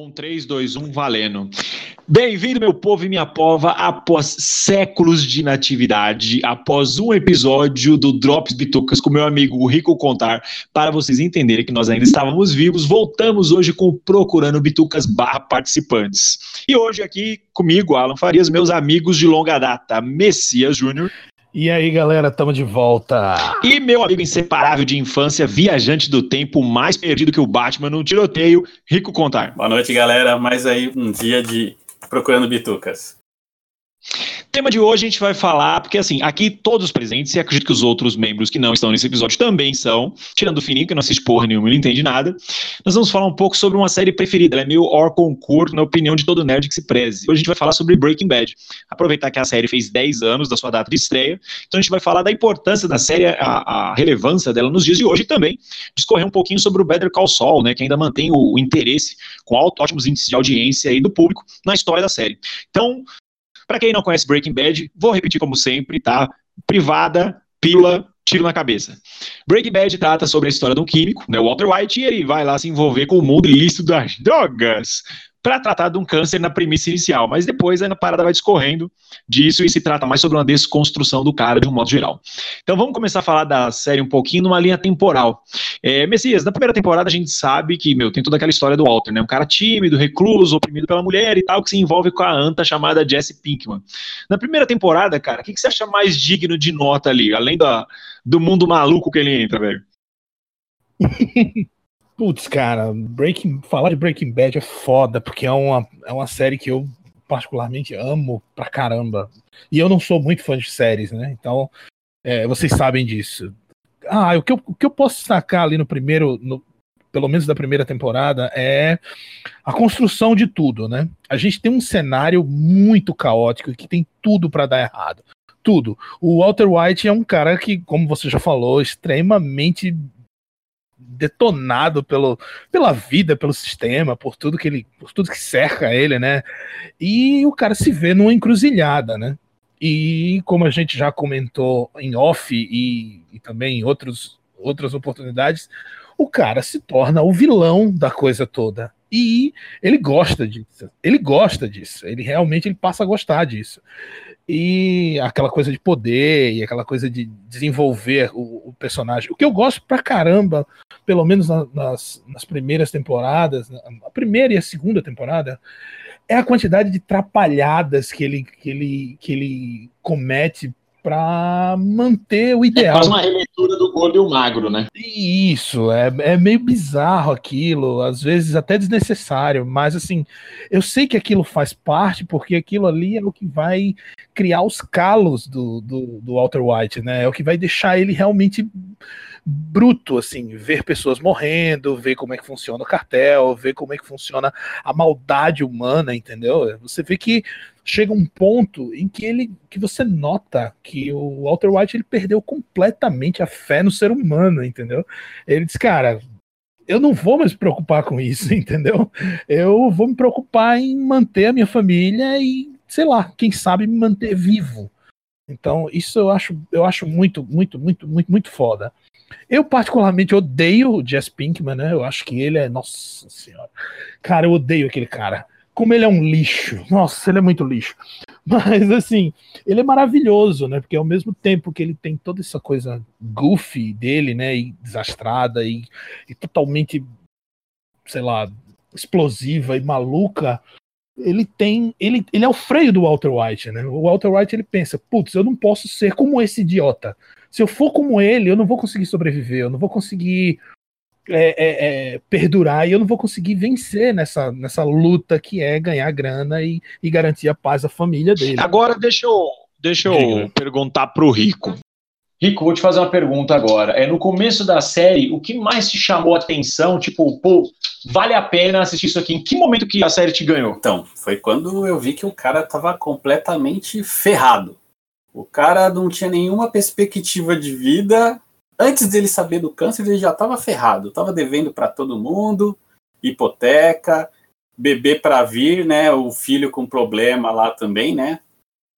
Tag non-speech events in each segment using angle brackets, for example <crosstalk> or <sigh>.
Um, 3, 2, 1, valendo. Bem-vindo, meu povo e minha pova, após séculos de inatividade, após um episódio do Drops Bitucas com meu amigo Rico Contar, para vocês entenderem que nós ainda estávamos vivos, voltamos hoje com Procurando Bitucas barra participantes. E hoje aqui comigo, Alan Farias, meus amigos de longa data, Messias Júnior. E aí, galera, estamos de volta. E meu amigo inseparável de infância, viajante do tempo, mais perdido que o Batman no tiroteio, Rico Contar. Boa noite, galera. Mais aí um dia de procurando bitucas tema de hoje a gente vai falar, porque assim, aqui todos os presentes, e acredito que os outros membros que não estão nesse episódio também são, tirando o Fininho, que não assiste porra nenhuma e não entende nada, nós vamos falar um pouco sobre uma série preferida, ela é meio or concurso na opinião de todo nerd que se preze. Hoje a gente vai falar sobre Breaking Bad. Aproveitar que a série fez 10 anos da sua data de estreia, então a gente vai falar da importância da série, a, a relevância dela nos dias de hoje e também discorrer um pouquinho sobre o Better Call Saul, né, que ainda mantém o, o interesse com alto, ótimos índices de audiência aí do público na história da série. Então, para quem não conhece Breaking Bad, vou repetir como sempre, tá? Privada, pílula, tiro na cabeça. Breaking Bad trata sobre a história de um químico, né, Walter White, e ele vai lá se envolver com o mundo ilícito das drogas para tratar de um câncer na premissa inicial, mas depois a parada vai discorrendo disso e se trata mais sobre uma desconstrução do cara de um modo geral. Então vamos começar a falar da série um pouquinho numa linha temporal. É, Messias, na primeira temporada a gente sabe que, meu, tem toda aquela história do Walter, né? Um cara tímido, recluso, oprimido pela mulher e tal, que se envolve com a anta chamada Jesse Pinkman. Na primeira temporada, cara, o que, que você acha mais digno de nota ali, além da, do mundo maluco que ele entra, velho? <laughs> Putz, cara, Breaking, falar de Breaking Bad é foda, porque é uma, é uma série que eu particularmente amo pra caramba. E eu não sou muito fã de séries, né? Então, é, vocês sabem disso. Ah, o que, eu, o que eu posso destacar ali no primeiro, no, pelo menos da primeira temporada, é a construção de tudo, né? A gente tem um cenário muito caótico que tem tudo para dar errado. Tudo. O Walter White é um cara que, como você já falou, extremamente detonado pelo, pela vida, pelo sistema, por tudo que ele, por tudo que cerca ele, né? E o cara se vê numa encruzilhada, né? E como a gente já comentou em off e, e também em outros, outras oportunidades, o cara se torna o vilão da coisa toda. E ele gosta disso. Ele gosta disso. Ele realmente ele passa a gostar disso e aquela coisa de poder e aquela coisa de desenvolver o, o personagem. O que eu gosto pra caramba, pelo menos na, nas, nas primeiras temporadas, a primeira e a segunda temporada, é a quantidade de trapalhadas que ele, que ele, que ele comete para manter o ideal. É quase uma releitura do gordo e o magro, né? Isso, é, é meio bizarro aquilo, às vezes até desnecessário, mas assim, eu sei que aquilo faz parte, porque aquilo ali é o que vai criar os calos do, do, do Walter White, né? É o que vai deixar ele realmente bruto, assim, ver pessoas morrendo, ver como é que funciona o cartel, ver como é que funciona a maldade humana, entendeu? Você vê que chega um ponto em que ele que você nota que o Walter White ele perdeu completamente a fé no ser humano, entendeu? Ele diz, cara, eu não vou mais me preocupar com isso, <laughs> entendeu? Eu vou me preocupar em manter a minha família e, sei lá, quem sabe me manter vivo. Então, isso eu acho, eu acho muito, muito, muito, muito, muito foda. Eu particularmente odeio o Jess Pinkman, né? Eu acho que ele é, nossa senhora. Cara, eu odeio aquele cara como ele é um lixo. Nossa, ele é muito lixo. <laughs> Mas assim, ele é maravilhoso, né? Porque ao mesmo tempo que ele tem toda essa coisa goofy dele, né? E desastrada e, e totalmente, sei lá, explosiva e maluca, ele tem. Ele, ele é o freio do Walter White, né? O Walter White ele pensa, putz, eu não posso ser como esse idiota. Se eu for como ele, eu não vou conseguir sobreviver, eu não vou conseguir é, é, é, perdurar e eu não vou conseguir vencer nessa, nessa luta que é ganhar grana e, e garantir a paz à família dele. Agora deixa eu, deixa eu Diga. perguntar pro Rico. Rico, vou te fazer uma pergunta agora. É no começo da série, o que mais te chamou a atenção? Tipo, pô, vale a pena assistir isso aqui? Em que momento que a série te ganhou? Então, foi quando eu vi que o cara tava completamente ferrado. O cara não tinha nenhuma perspectiva de vida antes dele saber do câncer, ele já estava ferrado, estava devendo para todo mundo, hipoteca, bebê para vir, né? O filho com problema lá também, né?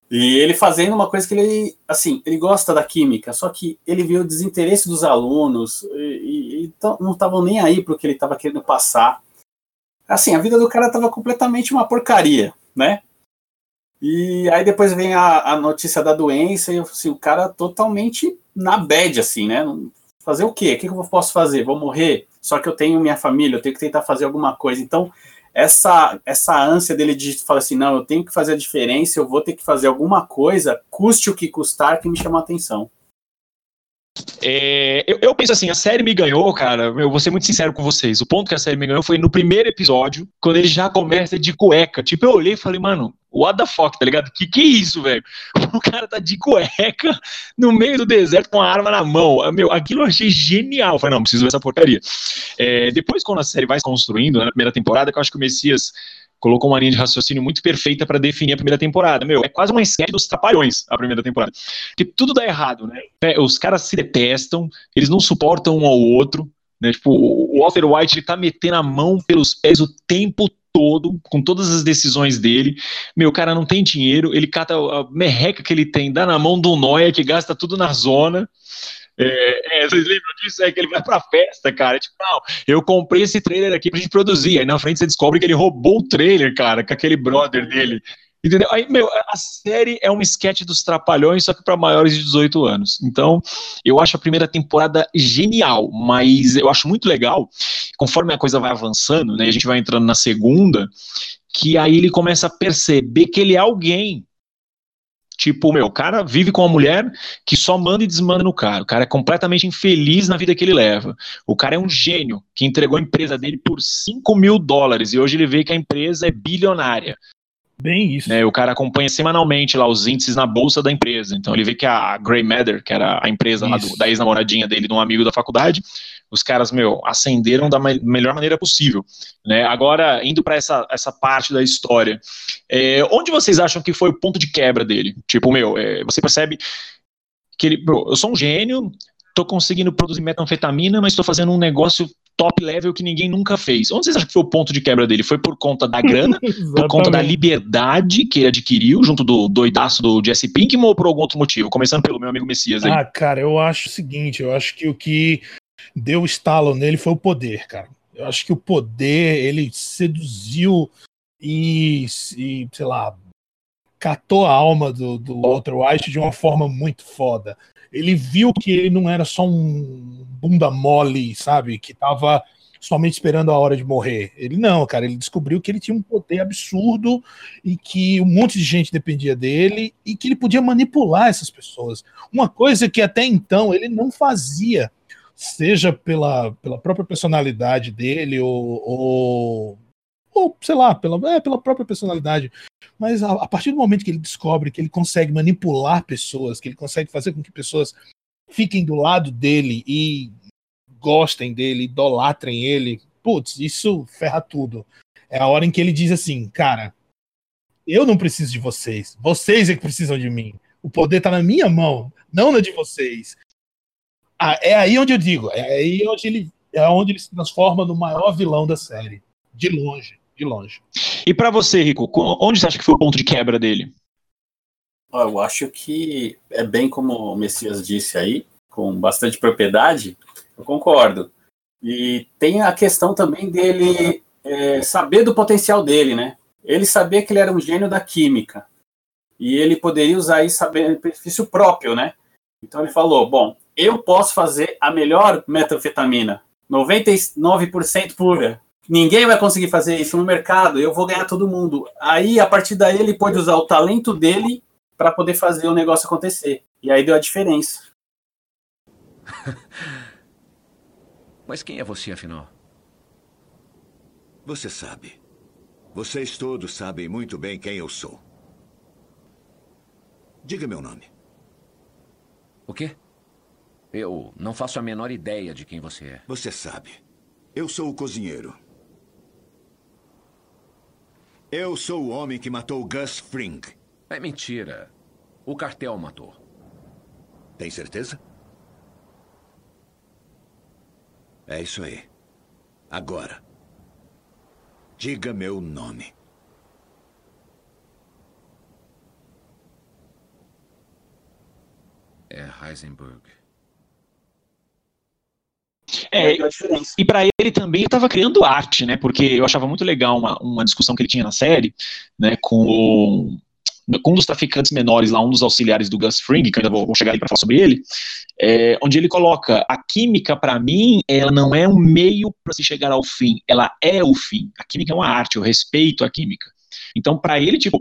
E ele fazendo uma coisa que ele, assim, ele gosta da química, só que ele viu o desinteresse dos alunos e, e, e não estavam nem aí para o que ele estava querendo passar. assim, a vida do cara tava completamente uma porcaria, né? E aí depois vem a, a notícia da doença e assim, o cara totalmente na bad, assim, né? Fazer o quê? O que eu posso fazer? Vou morrer? Só que eu tenho minha família, eu tenho que tentar fazer alguma coisa. Então, essa, essa ânsia dele de falar assim, não, eu tenho que fazer a diferença, eu vou ter que fazer alguma coisa, custe o que custar, que me chamou a atenção. É, eu, eu, penso assim, a série me ganhou, cara. Eu vou ser muito sincero com vocês. O ponto que a série me ganhou foi no primeiro episódio, quando ele já começa de cueca. Tipo, eu olhei e falei, mano, what the fuck, tá ligado? Que que é isso, velho? <laughs> O cara tá de cueca no meio do deserto com a arma na mão. Meu, aquilo eu achei genial. Falei, não, preciso ver essa porcaria. É, depois, quando a série vai se construindo, né, na primeira temporada, que eu acho que o Messias colocou uma linha de raciocínio muito perfeita para definir a primeira temporada. Meu, é quase uma sketch dos trapalhões a primeira temporada. Porque tudo dá errado, né? É, os caras se detestam, eles não suportam um ao outro. Né? Tipo, o Walter White ele tá metendo a mão pelos pés o tempo todo, com todas as decisões dele. Meu, o cara não tem dinheiro, ele cata a merreca que ele tem, dá na mão do Noia, que gasta tudo na zona. É, é, vocês lembram disso? É que ele vai pra festa, cara. Tipo, não, eu comprei esse trailer aqui pra gente produzir. Aí na frente você descobre que ele roubou o trailer, cara, com aquele brother dele. Entendeu? Aí, meu, a série é um sketch dos Trapalhões, só que para maiores de 18 anos. Então, eu acho a primeira temporada genial, mas eu acho muito legal, conforme a coisa vai avançando, né, a gente vai entrando na segunda, que aí ele começa a perceber que ele é alguém Tipo, meu, o cara vive com uma mulher que só manda e desmanda no cara. O cara é completamente infeliz na vida que ele leva. O cara é um gênio que entregou a empresa dele por 5 mil dólares e hoje ele vê que a empresa é bilionária. Bem isso. É, o cara acompanha semanalmente lá os índices na bolsa da empresa. Então ele vê que a Grey Matter, que era a empresa do, da ex-namoradinha dele, de um amigo da faculdade, os caras, meu, ascenderam da melhor maneira possível. Né? Agora, indo para essa, essa parte da história, é, onde vocês acham que foi o ponto de quebra dele? Tipo, meu, é, você percebe que ele, meu, eu sou um gênio, tô conseguindo produzir metanfetamina, mas estou fazendo um negócio top level que ninguém nunca fez. Onde vocês acham que foi o ponto de quebra dele? Foi por conta da grana, <laughs> por conta da liberdade que ele adquiriu junto do doidaço do Jesse Pinkman ou por algum outro motivo? Começando pelo meu amigo Messias aí. Ah, cara, eu acho o seguinte, eu acho que o que deu estalo nele foi o poder, cara. Eu acho que o poder, ele seduziu e, e sei lá, catou a alma do, do Walter White de uma forma muito foda. Ele viu que ele não era só um bunda mole, sabe? Que tava somente esperando a hora de morrer. Ele não, cara, ele descobriu que ele tinha um poder absurdo e que um monte de gente dependia dele e que ele podia manipular essas pessoas. Uma coisa que até então ele não fazia seja pela, pela própria personalidade dele ou, ou, ou sei lá, pela, é, pela própria personalidade. Mas a, a, partir do momento que ele descobre que ele consegue manipular pessoas, que ele consegue fazer com que pessoas fiquem do lado dele e gostem dele, idolatrem ele, putz, isso ferra tudo. É a hora em que ele diz assim, cara, eu não preciso de vocês, vocês é que precisam de mim. O poder está na minha mão, não na de vocês. Ah, é aí onde eu digo, é aí onde ele, é onde ele se transforma no maior vilão da série. De longe, de longe. E para você, Rico, onde você acha que foi o ponto de quebra dele? Eu acho que é bem como o Messias disse aí, com bastante propriedade, eu concordo. E tem a questão também dele é, saber do potencial dele, né? Ele sabia que ele era um gênio da química. E ele poderia usar isso a benefício próprio, né? Então ele falou: bom, eu posso fazer a melhor metanfetamina, 99% pura. Ninguém vai conseguir fazer isso no mercado, eu vou ganhar todo mundo. Aí, a partir daí, ele pode usar o talento dele para poder fazer o negócio acontecer. E aí deu a diferença. <laughs> Mas quem é você, afinal? Você sabe. Vocês todos sabem muito bem quem eu sou. Diga meu nome. O quê? Eu não faço a menor ideia de quem você é. Você sabe. Eu sou o cozinheiro. Eu sou o homem que matou Gus Fring. É mentira. O cartel matou. Tem certeza? É isso aí. Agora. Diga meu nome. É Heisenberg. É, É diferença. E para ele também estava criando arte, né? Porque eu achava muito legal uma, uma discussão que ele tinha na série, né? Com o, com um dos traficantes menores lá, um dos auxiliares do Gus Fring, que eu ainda vou, vou chegar aí para falar sobre ele, é, onde ele coloca a química para mim, ela não é um meio para se chegar ao fim, ela é o fim. A química é uma arte, eu respeito a química. Então, para ele, tipo,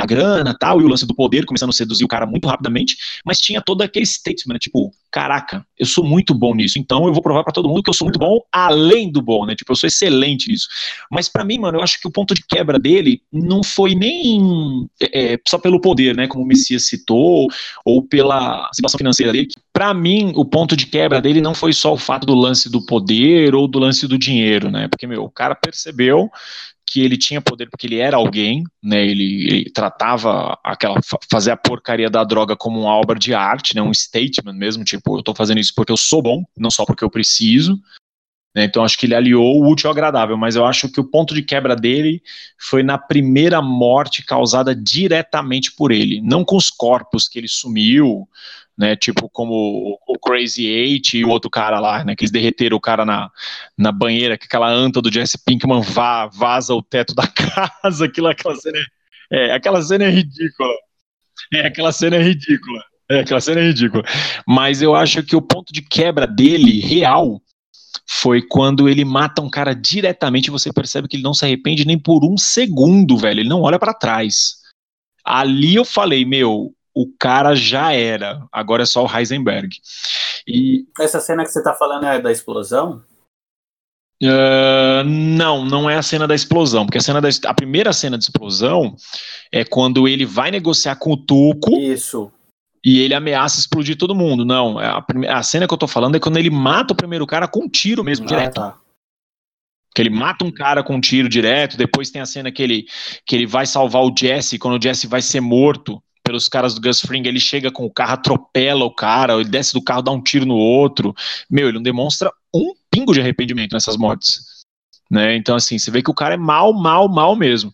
a grana tal, e o lance do poder começando a seduzir o cara muito rapidamente, mas tinha todo aquele statement, né, tipo, caraca, eu sou muito bom nisso, então eu vou provar para todo mundo que eu sou muito bom além do bom, né? Tipo, eu sou excelente nisso. Mas para mim, mano, eu acho que o ponto de quebra dele não foi nem é, só pelo poder, né, como o Messias citou, ou pela situação financeira dele. Para mim, o ponto de quebra dele não foi só o fato do lance do poder ou do lance do dinheiro, né? Porque meu, o cara percebeu que ele tinha poder porque ele era alguém, né? Ele, ele tratava aquela fazer a porcaria da droga como uma obra de arte, né? Um statement mesmo, tipo, eu tô fazendo isso porque eu sou bom, não só porque eu preciso. Né, então acho que ele aliou o útil ao agradável, mas eu acho que o ponto de quebra dele foi na primeira morte causada diretamente por ele, não com os corpos que ele sumiu, né, tipo como o Crazy Eight e o outro cara lá, né, que eles derreteram o cara na, na banheira, que aquela anta do Jesse Pinkman vá, vaza o teto da <laughs> casa, aquilo, aquela cena é, é, aquela cena é ridícula, é, aquela cena é ridícula, é, aquela cena é ridícula, mas eu acho que o ponto de quebra dele, real, foi quando ele mata um cara diretamente você percebe que ele não se arrepende nem por um segundo, velho. Ele não olha para trás. Ali eu falei, meu, o cara já era. Agora é só o Heisenberg. E Essa cena que você tá falando é da explosão? uh, não, não é a cena da explosão, porque a cena da a primeira cena de explosão é quando ele vai negociar com o Tuco Isso. e ele ameaça explodir todo mundo. Não, é a, prime- a cena que eu tô falando é quando ele mata o primeiro cara com um tiro mesmo, direto. Ah, tá. Que ele mata um cara com um tiro direto, depois tem a cena que ele, que ele vai salvar o Jesse, quando o Jesse vai ser morto pelos caras do Gus Fring, ele chega com o carro, atropela o cara, ele desce do carro, dá um tiro no outro. Meu, ele não demonstra um pingo de arrependimento nessas mortes. Né? Então, assim, você vê que o cara é mal, mal, mal mesmo.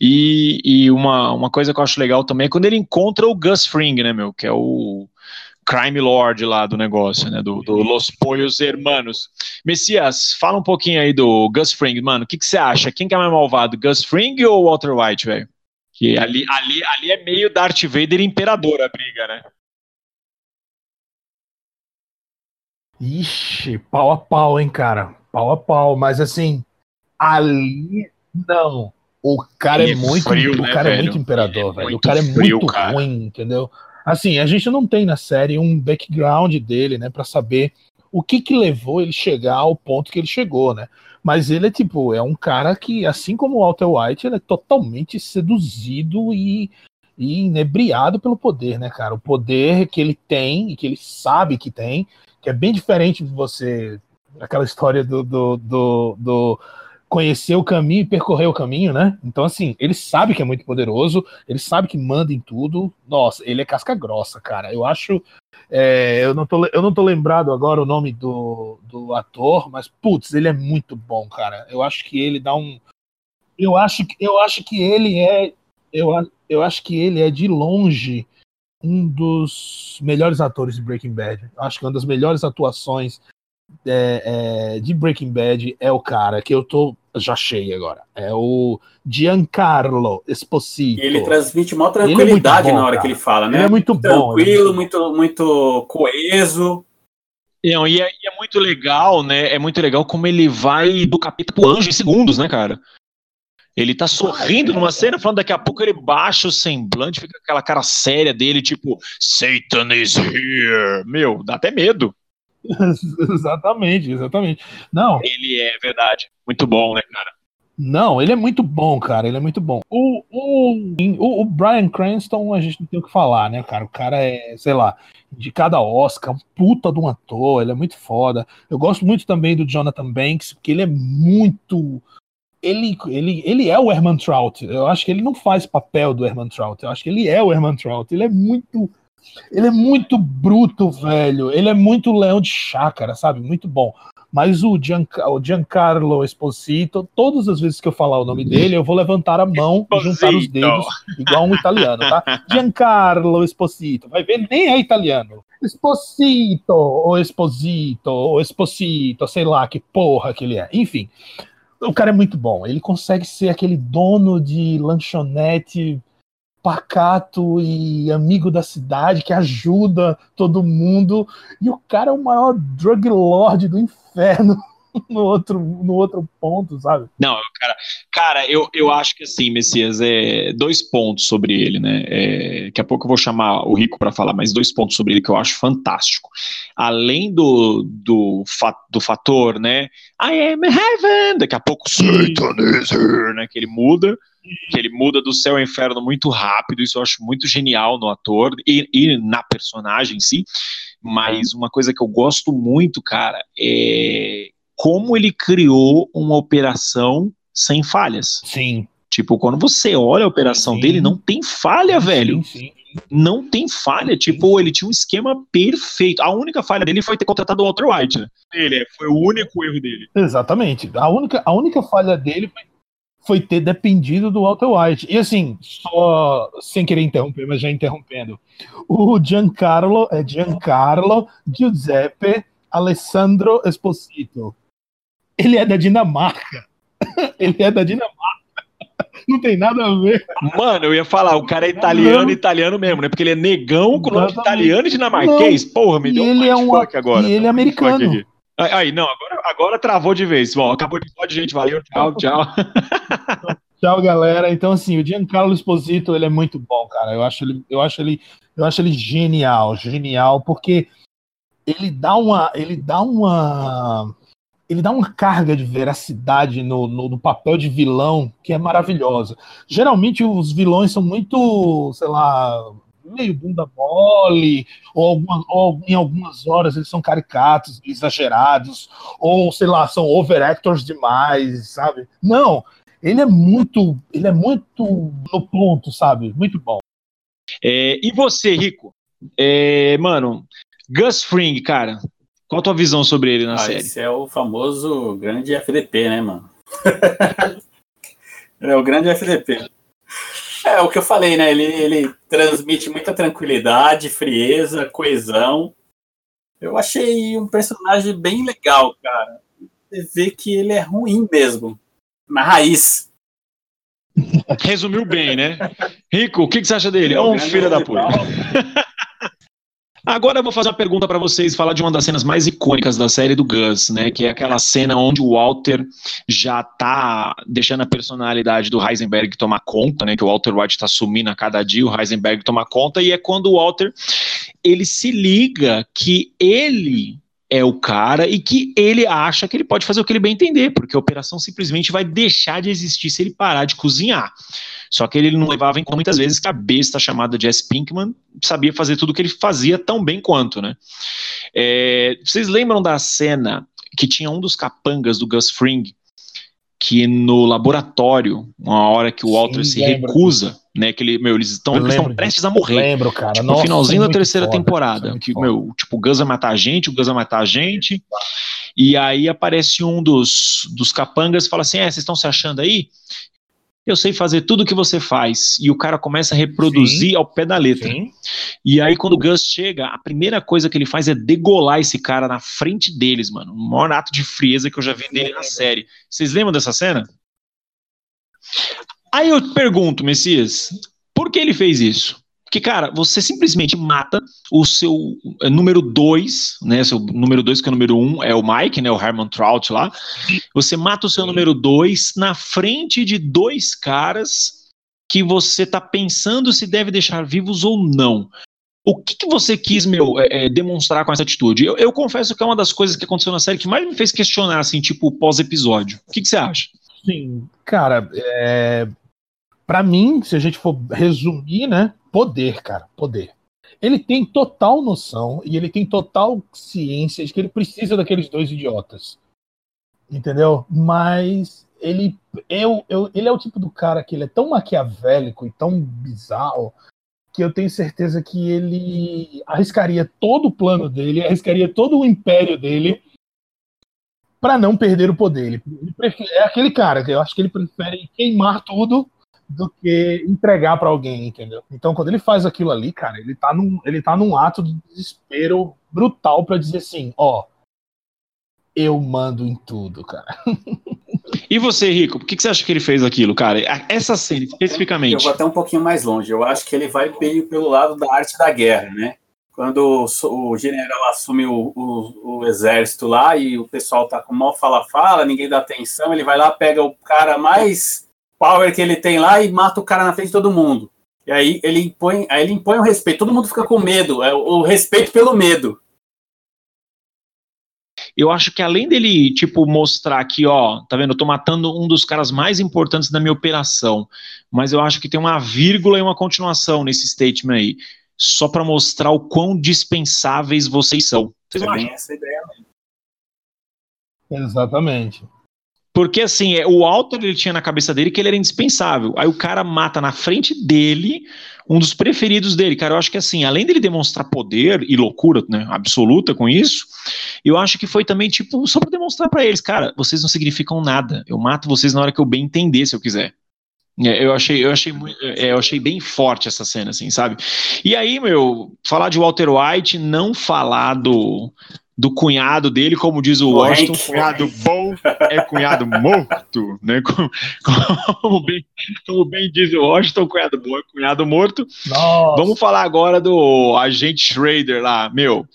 E, e uma, uma coisa que eu acho legal também é quando ele encontra o Gus Fring, né, meu? Que é o crime lord lá do negócio, né? Do, do Los Pollos Hermanos. Messias, fala um pouquinho aí do Gus Fring, mano. O que, que você acha? Quem que é mais malvado, Gus Fring ou Walter White, velho? Que ali, ali, ali é meio Darth Vader e Imperador a briga, né? Ixi, pau a pau, hein, cara. Pau a pau. Mas assim, ali não. O cara é é muito, frio, o né, cara é velho? muito imperador, é velho. O cara é frio, muito cara. ruim, entendeu? Assim, a gente não tem na série um background dele, né, Pra saber o que que levou ele chegar ao ponto que ele chegou, né? Mas ele é tipo, é um cara que, assim como o Walter White, ele é totalmente seduzido e, e inebriado pelo poder, né, cara? O poder que ele tem e que ele sabe que tem, que é bem diferente de você. Aquela história do, do, do, do conhecer o caminho e percorrer o caminho, né? Então, assim, ele sabe que é muito poderoso, ele sabe que manda em tudo. Nossa, ele é casca grossa, cara. Eu acho. É, eu, não tô, eu não tô lembrado agora o nome do, do ator, mas, putz, ele é muito bom, cara. Eu acho que ele dá um. Eu acho, que- eu acho que ele é. Eu, eu acho que ele é de longe um dos melhores atores de Breaking Bad. Eu Acho que uma das melhores atuações é, é, de Breaking Bad é o cara que eu tô já cheio agora. É o Giancarlo Esposito. Ele transmite maior é tranquilidade bom, na hora cara. que ele fala, né? Ele é muito bom. ele é Tranquilo, muito muito, muito coeso. Não, e, é, e é muito legal, né? É muito legal como ele vai do capeta pro anjo em segundos, né, cara? Ele tá sorrindo numa cena, falando daqui a pouco ele baixa o semblante, fica aquela cara séria dele, tipo, Satan is here. Meu, dá até medo. <laughs> exatamente, exatamente. Não, Ele é verdade. Muito bom, né, cara? Não, ele é muito bom, cara. Ele é muito bom. O, o, o, Brian Cranston, a gente não tem o que falar, né, cara? O cara é, sei lá, indicado a Oscar, um puta de um ator, ele é muito foda. Eu gosto muito também do Jonathan Banks, porque ele é muito. Ele, ele, ele é o Herman Trout. Eu acho que ele não faz papel do Herman Trout. Eu acho que ele é o Herman Trout. Ele é muito. Ele é muito bruto, velho. Ele é muito leão de chácara, sabe? Muito bom. Mas o, Gianca- o Giancarlo Esposito, todas as vezes que eu falar o nome dele, eu vou levantar a mão e juntar os Esposito. dedos, igual um italiano, tá? Giancarlo Esposito. Vai ver, nem é italiano. Exposito, ou Exposito, ou Exposito, sei lá que porra que ele é. Enfim, o cara é muito bom. Ele consegue ser aquele dono de lanchonete pacato e amigo da cidade que ajuda todo mundo. E o cara é o maior drug lord do inferno <laughs> no outro, no outro ponto, sabe? Não, cara, cara eu, eu acho que assim, Messias, é dois pontos sobre ele, né? É, daqui a pouco eu vou chamar o Rico para falar, mas dois pontos sobre ele que eu acho fantástico. Além do, do, do fator, né? I am heaven, daqui a pouco Satanism, né? Que ele muda que ele muda do céu ao inferno muito rápido, isso eu acho muito genial no ator e, e, na personagem em si. Mas uma coisa que eu gosto muito, cara, é como ele criou uma operação sem falhas. Sim. Tipo, quando você olha a operação sim. dele, não tem falha, velho. Sim, sim. Não tem falha. Tipo, ele tinha um esquema perfeito. A única falha dele foi ter contratado o Walter White, né? Ele foi o único erro dele. Exatamente. A única, a única falha dele foi, foi ter dependido do Walter White. E assim, só sem querer interromper, mas já interrompendo. O Giancarlo é Giancarlo Giuseppe Alessandro Esposito ele é da Dinamarca. <laughs> ele é da Dinamarca. <laughs> Não tem nada a ver. Mano, eu ia falar, o cara é italiano, não. italiano mesmo, né? Porque ele é negão com nome italiano e dinamarquês. Não. Porra, me deu um ele é um agora. E ele é americano. Aí, não, agora, agora travou de vez. Bom, acabou de pode, gente. Valeu, tchau, tchau. <laughs> tchau, galera. Então, assim, o Giancarlo Esposito, ele é muito bom, cara. Eu acho ele, eu acho ele, eu acho ele genial, genial, porque ele dá uma, ele dá uma ele dá uma carga de veracidade no, no, no, papel de vilão que é maravilhosa. Geralmente os vilões são muito, sei lá, meio bunda mole, ou, alguma, ou em algumas horas eles são caricatos, exagerados, ou sei lá, são overactors demais, sabe? Não, ele é muito, ele é muito no ponto, sabe? Muito bom. É, e você, Rico? É, mano, Gus Fring, cara, qual a tua visão sobre ele na ah, série? Esse é o famoso grande FDP, né, mano? <laughs> é o grande FDP. É o que eu falei, né? Ele, ele transmite muita tranquilidade, frieza, coesão. Eu achei um personagem bem legal, cara. Você vê que ele é ruim mesmo, na raiz. Resumiu bem, né? Rico, o que, que você acha dele? É um filho da puta. <laughs> Agora eu vou fazer uma pergunta para vocês, falar de uma das cenas mais icônicas da série do Gus, né? Que é aquela cena onde o Walter já tá deixando a personalidade do Heisenberg tomar conta, né? Que o Walter White está sumindo a cada dia, o Heisenberg toma conta, e é quando o Walter ele se liga que ele é o cara e que ele acha que ele pode fazer o que ele bem entender, porque a operação simplesmente vai deixar de existir se ele parar de cozinhar. Só que ele não levava em conta muitas vezes que a besta chamada Jess Pinkman sabia fazer tudo o que ele fazia tão bem quanto, né? É, vocês lembram da cena que tinha um dos capangas do Gus Fring que no laboratório, uma hora que o Walter Sim, se recusa, né, que ele, meu, eles estão prestes a morrer. Lembro, cara. Tipo, Nossa, no finalzinho da terceira foda, temporada, que, foda. meu, tipo, o Gus vai matar a gente, o Gus vai matar a gente, e aí aparece um dos, dos capangas e fala assim, é, vocês estão se achando aí? eu sei fazer tudo o que você faz. E o cara começa a reproduzir sim, ao pé da letra. Sim. E aí, quando o Gus chega, a primeira coisa que ele faz é degolar esse cara na frente deles, mano. O maior ato de frieza que eu já vi dele na série. Vocês lembram dessa cena? Aí eu pergunto, Messias, por que ele fez isso? Porque, cara, você simplesmente mata o seu é, número 2, né? Seu número 2, que é o número 1, um, é o Mike, né? O Herman Trout lá. Você mata o seu número 2 na frente de dois caras que você tá pensando se deve deixar vivos ou não. O que, que você quis, meu, é, é, demonstrar com essa atitude? Eu, eu, confesso que é uma das coisas que aconteceu na série que mais me fez questionar, assim, tipo, pós-episódio. O que, que você acha? Sim, cara, é, para mim, se a gente for resumir, né? Poder, cara, poder. Ele tem total noção e ele tem total ciência de que ele precisa daqueles dois idiotas. Entendeu? Mas ele, eu, eu, ele é o tipo do cara que ele é tão maquiavélico e tão bizarro que eu tenho certeza que ele arriscaria todo o plano dele, arriscaria todo o império dele para não perder o poder. Ele, ele prefere, é aquele cara que eu acho que ele prefere queimar tudo do que entregar para alguém, entendeu? Então, quando ele faz aquilo ali, cara, ele tá num, ele tá num ato de desespero brutal para dizer assim, ó, eu mando em tudo, cara. <laughs> E você, Rico, por que, que você acha que ele fez aquilo, cara? Essa cena, especificamente. Eu vou até um pouquinho mais longe. Eu acho que ele vai meio pelo lado da arte da guerra, né? Quando o, general assume o, o, o, exército lá e o pessoal tá com mó fala-fala, ninguém dá atenção, ele vai lá, pega o cara mais power que ele tem lá e mata o cara na frente de todo mundo. E aí ele impõe, aí ele impõe o respeito. Todo mundo fica com medo, é o respeito pelo medo eu acho que além dele, tipo, mostrar que, ó, tá vendo, eu tô matando um dos caras mais importantes da minha operação, mas eu acho que tem uma vírgula e uma continuação nesse statement aí, só para mostrar o quão dispensáveis vocês são. Vocês não acham? essa ideia mesmo. Exatamente. Porque assim, é, o Walter ele tinha na cabeça dele que ele era indispensável. Aí o cara mata na frente dele um dos preferidos dele. Cara, eu acho que assim, além dele demonstrar poder e loucura, né, absoluta com isso, eu acho que foi também tipo só para demonstrar para eles, cara, vocês não significam nada. Eu mato vocês na hora que eu bem entender, se eu quiser. É, eu achei, eu achei, é, eu achei bem forte essa cena, assim, sabe? E aí, meu, falar de Walter White, não falar do do cunhado dele, como diz o, o Washington, Hank. cunhado bom é cunhado morto, né? <laughs> Como, como, bem, como, bem, diz o Washington, cunhado bom é cunhado morto. Nossa. Vamos falar agora do agente Schrader lá, meu. O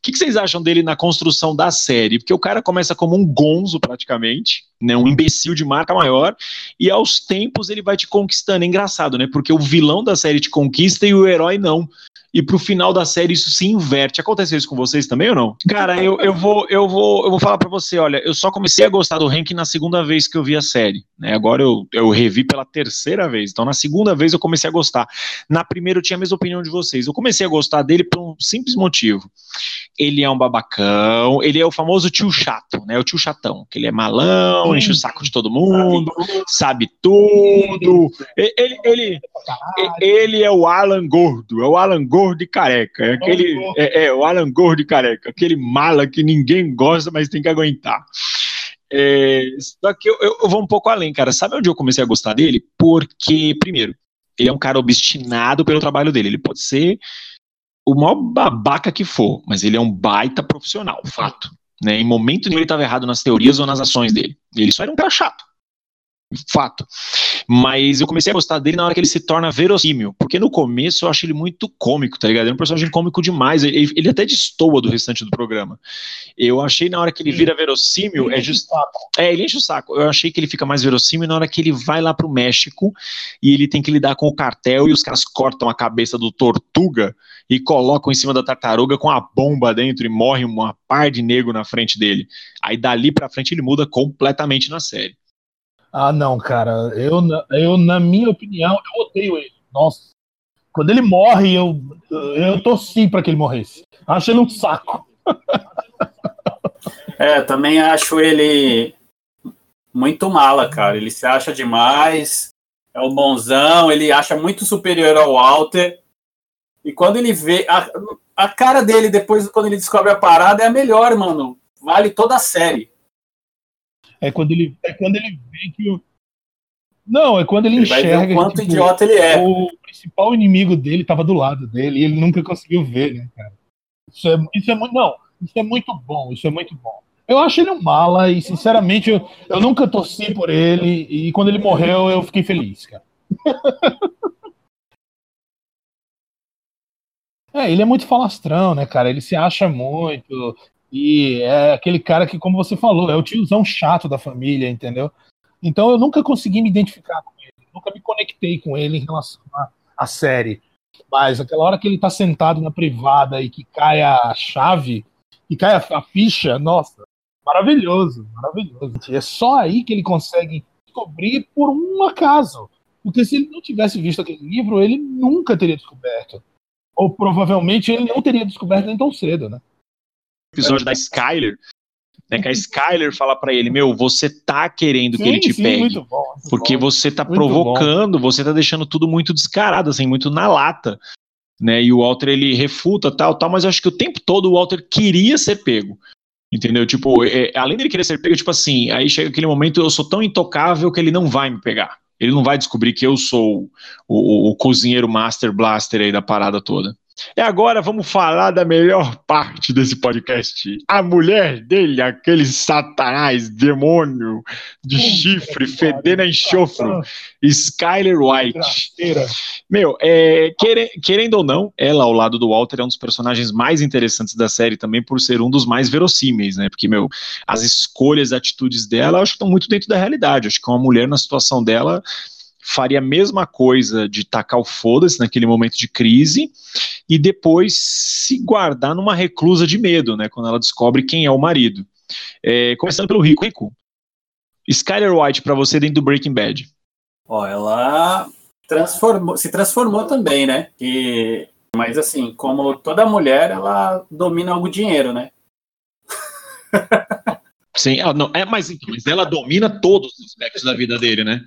que, que, vocês acham dele na construção da série? Porque o cara começa como um gonzo, praticamente, né? Um imbecil de marca maior, e aos tempos ele vai te conquistando. É engraçado, né? Porque o vilão da série te conquista e o herói não e pro final da série isso se inverte. Aconteceu isso com vocês também ou não? Cara, eu, eu vou eu vou eu vou falar para você, olha, eu só comecei a gostar do Hank na segunda vez que eu vi a série, né? Agora eu, eu revi pela terceira vez. Então na segunda vez eu comecei a gostar. Na primeira eu tinha a mesma opinião de vocês. Eu comecei a gostar dele por um simples motivo. Ele é um babacão, ele é o famoso tio chato, né? O tio chatão, que ele é malão, enche o saco de todo mundo, sabe tudo. Ele, ele, ele é o Alan Gordo, é o Alan Gordo gordo e careca. É aquele, é, é, o Alan gordo e careca, aquele mala que ninguém gosta, mas tem que aguentar. É, só que eu, eu, vou um pouco além, cara. Sabe onde eu comecei a gostar dele? Porque, primeiro, ele é um cara obstinado pelo trabalho dele. Ele pode ser o maior babaca que for, mas ele é um baita profissional, fato. Né? Em momento nenhum ele estava errado nas teorias ou nas ações dele. Ele só era um cara chato fato. Mas eu comecei a gostar dele na hora que ele se torna verossímil, porque no começo eu acho ele muito cômico, tá ligado? Ele é um personagem cômico demais, ele, ele até destoa do restante do programa. Eu achei na hora que ele vira verossímil, é justo. É, ele enche o saco. Eu achei que ele fica mais verossímil na hora que ele vai lá pro México e ele tem que lidar com o cartel e os caras cortam a cabeça do Tortuga e colocam em cima da tartaruga com a bomba dentro e morre uma par de negro na frente dele. Aí dali pra frente ele muda completamente na série. Ah, não, cara. Eu, eu, na minha opinião, eu odeio ele. Nossa. Quando ele morre, eu, eu torci para que ele morresse. Acho ele um saco. <laughs> É, também acho ele muito mala, cara. Ele se acha demais, é o bonzão, ele acha muito superior ao Walter. E quando ele vê. A, a cara dele, depois, quando ele descobre a parada, é a melhor, mano. Vale toda a série. É quando ele, é quando ele vê que o. Não, é quando ele, ele enxerga. o quanto que, tipo, idiota ele é. O principal inimigo dele estava do lado dele e ele nunca conseguiu ver, né, cara? Isso é, isso é muito. Não, isso é muito bom, isso é muito bom. Eu acho ele um mala e, sinceramente, eu, eu nunca torci por ele e quando ele morreu eu fiquei feliz, cara. <laughs> é, ele é muito falastrão, né, cara? Ele se acha muito. E é aquele cara que, como você falou, é o tiozão chato da família, entendeu? Então eu nunca consegui me identificar com ele, nunca me conectei com ele em relação à série. Mas aquela hora que ele tá sentado na privada e que cai a chave, e cai a, a ficha, nossa, maravilhoso, maravilhoso. E é só aí que ele consegue descobrir por um acaso. Porque se ele não tivesse visto aquele livro, ele nunca teria descoberto. Ou provavelmente ele não teria descoberto nem tão cedo, né? Episódio da Skyler, né, que a <laughs> Skyler fala para ele, meu, você tá querendo sim, que ele te sim, pegue, muito bom, muito porque bom. você tá muito provocando, bom. você tá deixando tudo muito descarado, assim, muito na lata, né, e o Walter, ele refuta, tal, tal, mas eu acho que o tempo todo o Walter queria ser pego, entendeu, tipo, é, além dele querer ser pego, tipo assim, aí chega aquele momento, eu sou tão intocável que ele não vai me pegar, Ele não vai descobrir que eu sou o, o, o cozinheiro master blaster aí da parada toda. E agora vamos falar da melhor parte desse podcast. A mulher dele, aquele satanás, demônio de chifre, fedendo a enxofro, Skyler White. Meu, é, querendo ou não, ela ao lado do Walter é um dos personagens mais interessantes da série também por ser um dos mais verossímeis, né? Porque, meu, as escolhas, atitudes dela, eu acho que estão muito dentro da realidade. Eu acho que uma mulher na situação dela faria a mesma coisa de tacar o foda-se naquele momento de crise e depois se guardar numa reclusa de medo, né? Quando ela descobre quem é o marido. É, começando pelo Rico. Rico, Skyler White para você dentro do Breaking Bad. Ó, ela transformou, se transformou também, né? E, mas assim, como toda mulher, ela domina o dinheiro, né? Sim, ela não, é, mas, mas ela domina todos os aspectos da vida dele, né?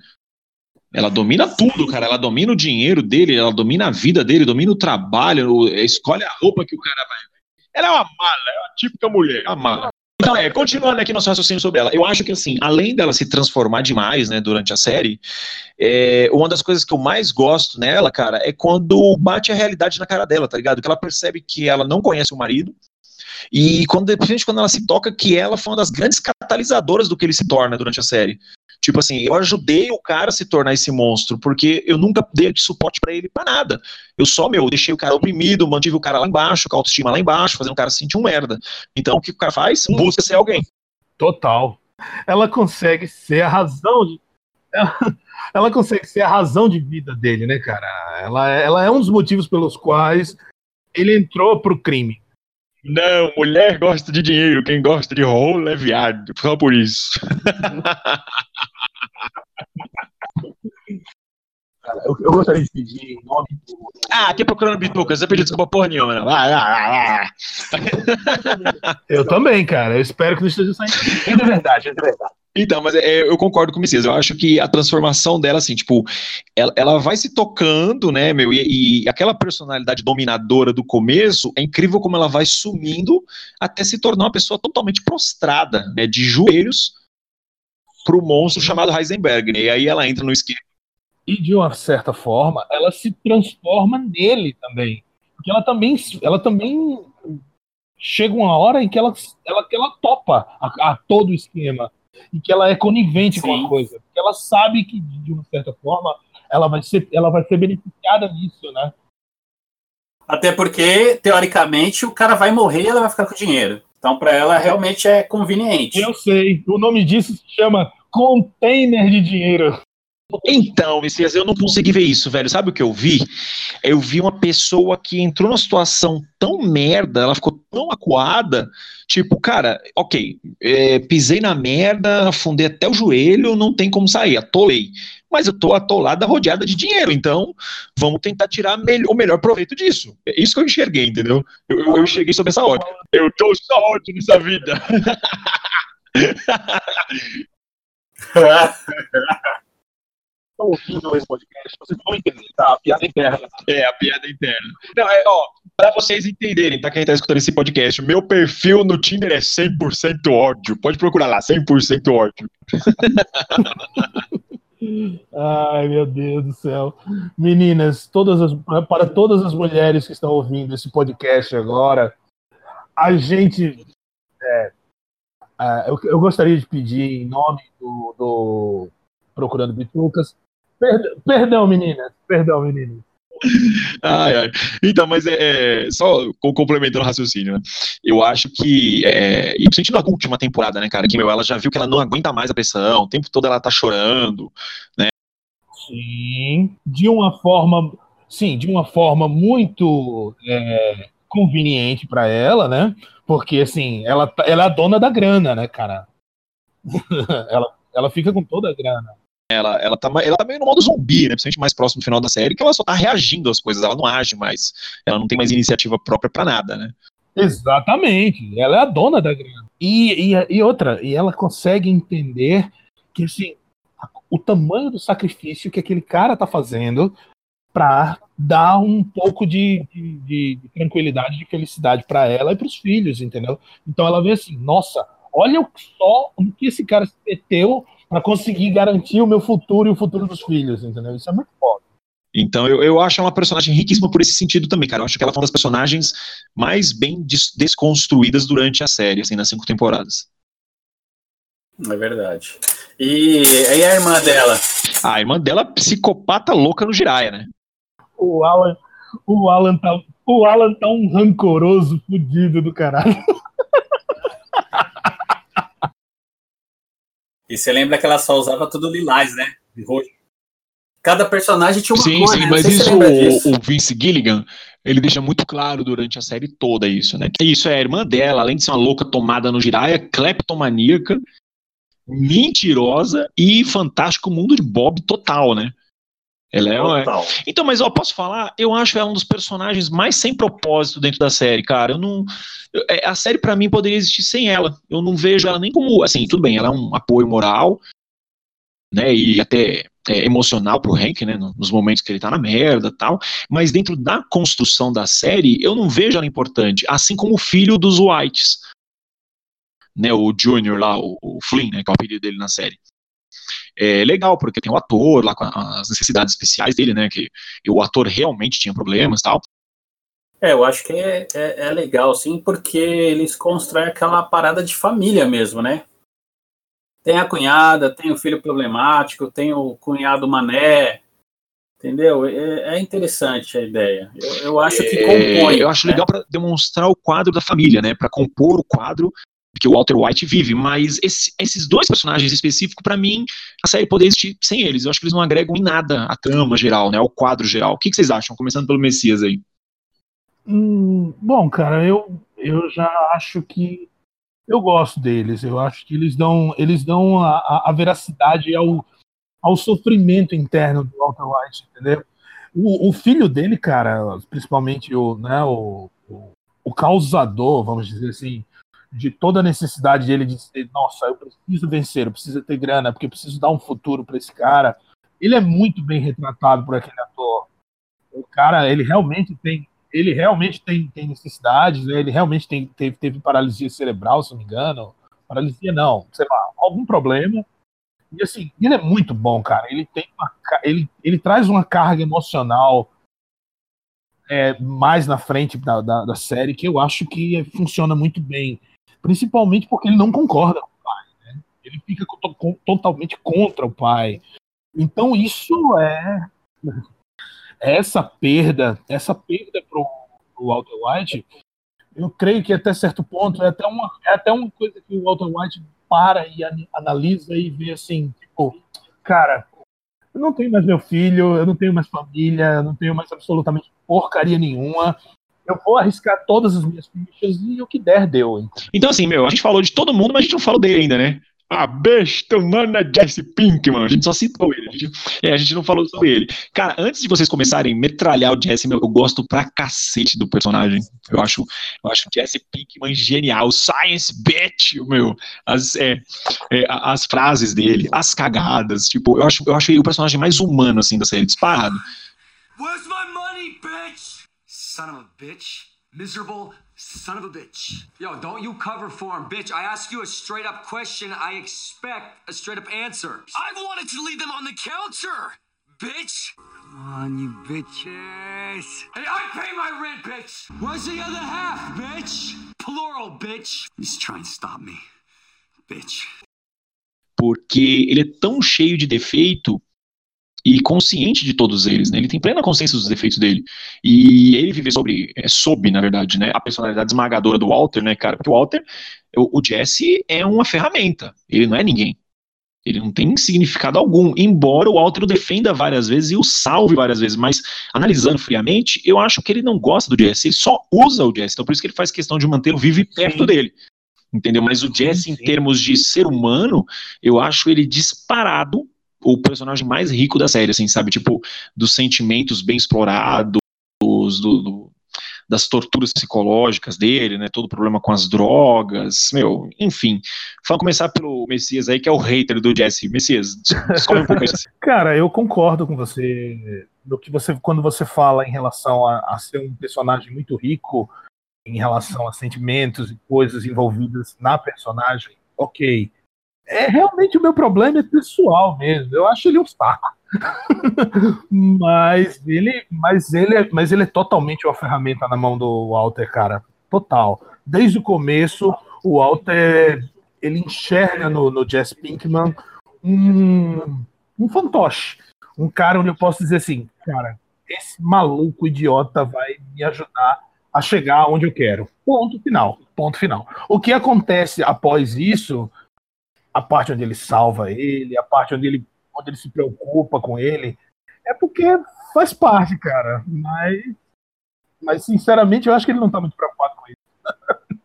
Ela domina tudo, cara. Ela domina o dinheiro dele, ela domina a vida dele, domina o trabalho, escolhe a roupa que o cara vai. Ela é uma mala, é uma típica mulher, uma mala. Então, é, continuando aqui nosso raciocínio sobre ela, eu acho que, assim, além dela se transformar demais, né, durante a série, é, uma das coisas que eu mais gosto nela, cara, é quando bate a realidade na cara dela, tá ligado? Que ela percebe que ela não conhece o marido, e quando, principalmente quando ela se toca que ela foi uma das grandes catalisadoras do que ele se torna durante a série. Tipo assim, eu ajudei o cara a se tornar esse monstro, porque eu nunca dei de suporte para ele para nada. Eu só, meu, deixei o cara oprimido, mantive o cara lá embaixo, com a autoestima lá embaixo, fazendo o cara se sentir um merda. Então, o que o cara faz? Busca ser alguém. Total. Ela consegue ser a razão de. Ela, <laughs> ela consegue ser a razão de vida dele, né, cara? Ela, ela é um dos motivos pelos quais ele entrou pro crime. Não, mulher gosta de dinheiro, quem gosta de rolo é viado, só por isso. Cara, <laughs> eu, eu, gostaria de pedir em nome do. Ah, aqui procurando bitucas, você pediu desculpa porra nenhuma, não. Vai, vai, vai. Eu também, cara. Eu espero que não esteja saindo. É verdade, é verdade. Então, mas é, eu concordo com o Messias. Eu acho que a transformação dela, assim, tipo, ela, ela vai se tocando, né, meu? E, e, aquela personalidade dominadora do começo é incrível como ela vai sumindo até se tornar uma pessoa totalmente prostrada, né, de joelhos pro monstro chamado Heisenberg, né? E aí ela entra no esquema. E de uma certa forma, ela se transforma nele também. Porque ela também, ela também chega uma hora em que ela, ela, ela topa a, a todo o esquema e que ela é conivente Sim. com a coisa. Ela sabe que, de uma certa forma, ela vai ser, ela vai ser beneficiada nisso, né? Até porque, teoricamente, o cara vai morrer e ela vai ficar com o dinheiro. Então, para ela, realmente é conveniente. Eu sei. O nome disso se chama container de dinheiro. Então, Messias, eu não consegui ver isso, velho. Sabe o que eu vi? Eu vi uma pessoa que entrou numa situação tão merda, ela ficou tão acuada, tipo, cara, ok, é, pisei na merda, afundei até o joelho, não tem como sair, atolei. Mas eu tô atolada, rodeada de dinheiro, então vamos tentar tirar o melhor proveito disso. É isso que eu enxerguei, entendeu? Eu, eu, eu cheguei sobre essa ótica. Eu tô só ótimo nessa vida. <laughs> estão ouvindo esse podcast, vocês vão entender, tá? A piada interna. É, a piada interna. Não, é, ó, pra vocês entenderem, tá? Quem tá escutando esse podcast, o meu perfil no Tinder é 100% ódio. Pode procurar lá, 100% ódio. <laughs> Ai, meu Deus do céu. Meninas, todas as, para todas as mulheres que estão ouvindo esse podcast agora, a gente. É, é, eu, eu, gostaria de pedir, em nome do, do Procurando Bitucas, Perdão, perdão, meninas. Perdão, meninas. Ai, ai. Então, mas é, é só complementando o raciocínio, né? Eu acho que, é, e principalmente na última temporada, né, cara, que meu, ela já viu que ela não aguenta mais a pressão, o tempo todo ela tá chorando, né? Sim, de uma forma, sim, de uma forma muito é, conveniente para ela, né? Porque assim, ela, tá, ela é a dona da grana, né, cara? <laughs> ela, ela fica com toda a grana. Ela, ela, tá, ela tá meio no modo zumbi, né? Principalmente mais próximo do final da série, que ela só tá reagindo às coisas, ela não age mais. Ela não tem mais iniciativa própria para nada, né? Exatamente. Ela é a dona da grana. E, e, e outra, e ela consegue entender que assim, o tamanho do sacrifício que aquele cara tá fazendo para dar um pouco de, de, de, tranquilidade, de felicidade para ela e para os filhos, entendeu? Então ela vê assim, nossa, olha só o que esse cara se meteu para conseguir garantir o meu futuro e o futuro dos filhos, entendeu? Isso é muito foda. Então eu, eu acho ela uma personagem riquíssima por esse sentido também, cara. Eu acho que ela foi uma das personagens mais bem des desconstruídas durante a série, assim, nas cinco temporadas. É verdade. E, e a irmã dela? A irmã dela, psicopata louca no Jiraya, né? O Alan, o Alan tá, o Alan tá um rancoroso fudido do caralho. E você lembra que ela só usava tudo lilás, né? De roxo. Cada personagem tinha uma sim, cor, sim, né? mas isso o, o Vince Gilligan, ele deixa muito claro durante a série toda isso, né? Que isso é a irmã dela, além de ser uma louca tomada no Jiraya, cleptomaníaca, mentirosa e fantástico mundo de Bob total, né? Ela é, Total. Então, mas ó, posso falar? Eu acho ela um dos personagens mais sem propósito dentro da série, cara. Eu não. eu- é, a série, pra mim, poderia existir sem ela. Eu não vejo ela nem como. Assim, tudo bem, ela é um apoio moral, né? E até é, emocional pro Hank, né? no- Nos momentos que ele tá na merda e tal. Mas dentro da construção da série, eu não vejo ela importante. Assim como o filho dos Whites. Né, o Junior lá, o, o Flynn, né, que é o apelido dele na série é legal, porque tem o ator lá com as necessidades especiais dele, né? Que e o ator realmente tinha problemas e tal. É, eu acho que é, é, é legal, sim, porque eles constroem aquela parada de família mesmo, né? Tem a cunhada, tem o filho problemático, tem o cunhado mané, entendeu? É, é interessante a ideia. Eu, eu acho que É, compõe. eu acho né? legal para demonstrar o quadro da família, né? Para compor o quadro que o Walter White vive. Mas esse- esses dois personagens específicos, para mim, a série poderia existir sem eles. Eu acho que eles não agregam em nada à trama geral, né? Ao quadro geral. O que, que vocês acham? Começando pelo Messias aí. Hum, bom, cara, eu, eu já acho que eu gosto deles. Eu acho que eles dão, eles dão a, a- veracidade ao, ao sofrimento interno do Walter White, entendeu? O, o filho dele, cara, principalmente o, né, o, o, o causador, vamos dizer assim, de toda a necessidade dele de dizer, nossa, eu preciso vencer, eu preciso ter grana, porque eu preciso dar um futuro para esse cara. Ele é muito bem retratado por aquele ator. O cara, ele realmente tem ele realmente tem, tem necessidades, né? ele realmente tem, teve, teve paralisia cerebral, se não me engano. Paralisia não, sei lá, algum problema. E assim, ele é muito bom, cara. Ele tem uma, ele, ele traz uma carga emocional é, mais na frente da, da, da série que eu acho que funciona muito bem. Principalmente porque ele não concorda com o pai. Né? Ele fica to- com- totalmente contra o pai. Então isso é <laughs> essa perda, essa perda pro, pro Walter White, eu creio que até certo ponto é até uma, é até uma coisa que o Walter White para e an- analisa e vê assim, tipo, cara, eu não tenho mais meu filho, eu não tenho mais família, eu não tenho mais absolutamente porcaria nenhuma. Eu vou arriscar todas as minhas fichas e o que der deu. Então, assim, meu, a gente falou de todo mundo, mas a gente não falou dele ainda, né? A besta humana Jesse Pinkman. A gente só citou ele. A gente, é, a gente não falou sobre ele. Cara, antes de vocês começarem a metralhar o Jesse, meu, eu gosto pra cacete do personagem. Eu acho, eu acho o Jesse Pinkman genial. Science bitch, meu. As, é, é, as frases dele, as cagadas. Tipo, eu acho, eu acho ele o personagem mais humano, assim, da série, disparado. Where's my money, bitch? Son of a bitch. Miserable son of a bitch. Yo, don't you cover for him, bitch. I ask you a straight up question. I expect a straight up answer. I wanted to leave them on the counter, bitch. Come on, you bitches. Hey, I pay my rent, bitch. Where's the other half, bitch? Plural, bitch. He's trying to stop me, bitch. porque ele é tão cheio de defeito e consciente de todos eles, né? Ele tem plena consciência dos defeitos dele. E ele vive sobre, é, sob, na verdade, né? A personalidade esmagadora do Walter, né, cara? Porque o Walter, o, o Jesse é uma ferramenta, ele não é ninguém. Ele não tem significado algum, embora o Walter o defenda várias vezes e o salve várias vezes, mas analisando friamente, eu acho que ele não gosta do Jesse, ele só usa o Jesse, então por isso que ele faz questão de mantê-lo vivo e perto Sim. dele. Entendeu? Mas o Jesse, em termos de ser humano, eu acho ele disparado o personagem mais rico da série, assim, sabe? Tipo, dos sentimentos bem explorados, do, do- das torturas psicológicas dele, né? Todo o problema com as drogas, meu, enfim. Vamos começar pelo Messias aí, que é o hater do Jesse. Messias, descobre um pouco isso. <laughs> Cara, eu concordo com você no que você quando você fala em relação a, a ser um personagem muito rico em relação a sentimentos e coisas envolvidas na personagem. Ok, é realmente o meu problema é pessoal mesmo. Eu acho ele um saco. <laughs> mas ele, mas ele, é, mas ele é totalmente uma ferramenta na mão do Walter, cara. Total. Desde o começo, o Walter ele enxerga no, no Jess Pinkman um, um fantoche. Um cara onde eu posso dizer assim, cara, esse maluco idiota vai me ajudar a chegar onde eu quero. Ponto final. Ponto final. O que acontece após isso, a parte onde ele salva ele, a parte onde ele, onde ele se preocupa com ele, é porque faz parte, cara. Mas, mas sinceramente, eu acho que ele não tá muito preocupado com isso. <laughs>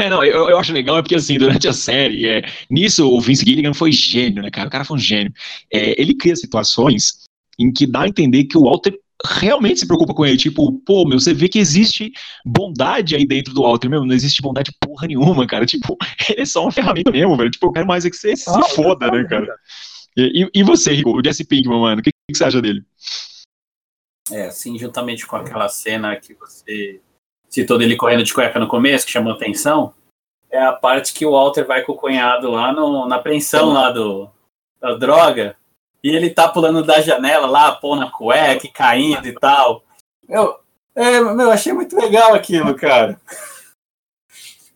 É, não, eu, eu acho legal, é porque assim, durante a série, é, nisso o Vince Gilligan foi gênio, né, cara? O cara foi um gênio. É, ele cria situações em que dá a entender que o Walter realmente se preocupa com ele. Tipo, pô, meu, você vê que existe bondade aí dentro do Walter, meu, não existe bondade porra nenhuma, cara. Tipo, <laughs> ele é só uma ferramenta mesmo, velho. Tipo, eu quero mais é que você se ah, foda, né, cara? E, e, você, Rico, o Jesse Pinkman, mano, o que, que você acha dele? É, assim, juntamente com aquela cena que você citou dele correndo de cueca no começo, que chamou atenção, é a parte que o Walter vai com o cunhado lá no, na apreensão lá do, da droga, e ele tá pulando da janela lá, pô na cueca, caindo e tal. Eu, é, meu, achei muito legal aquilo, cara.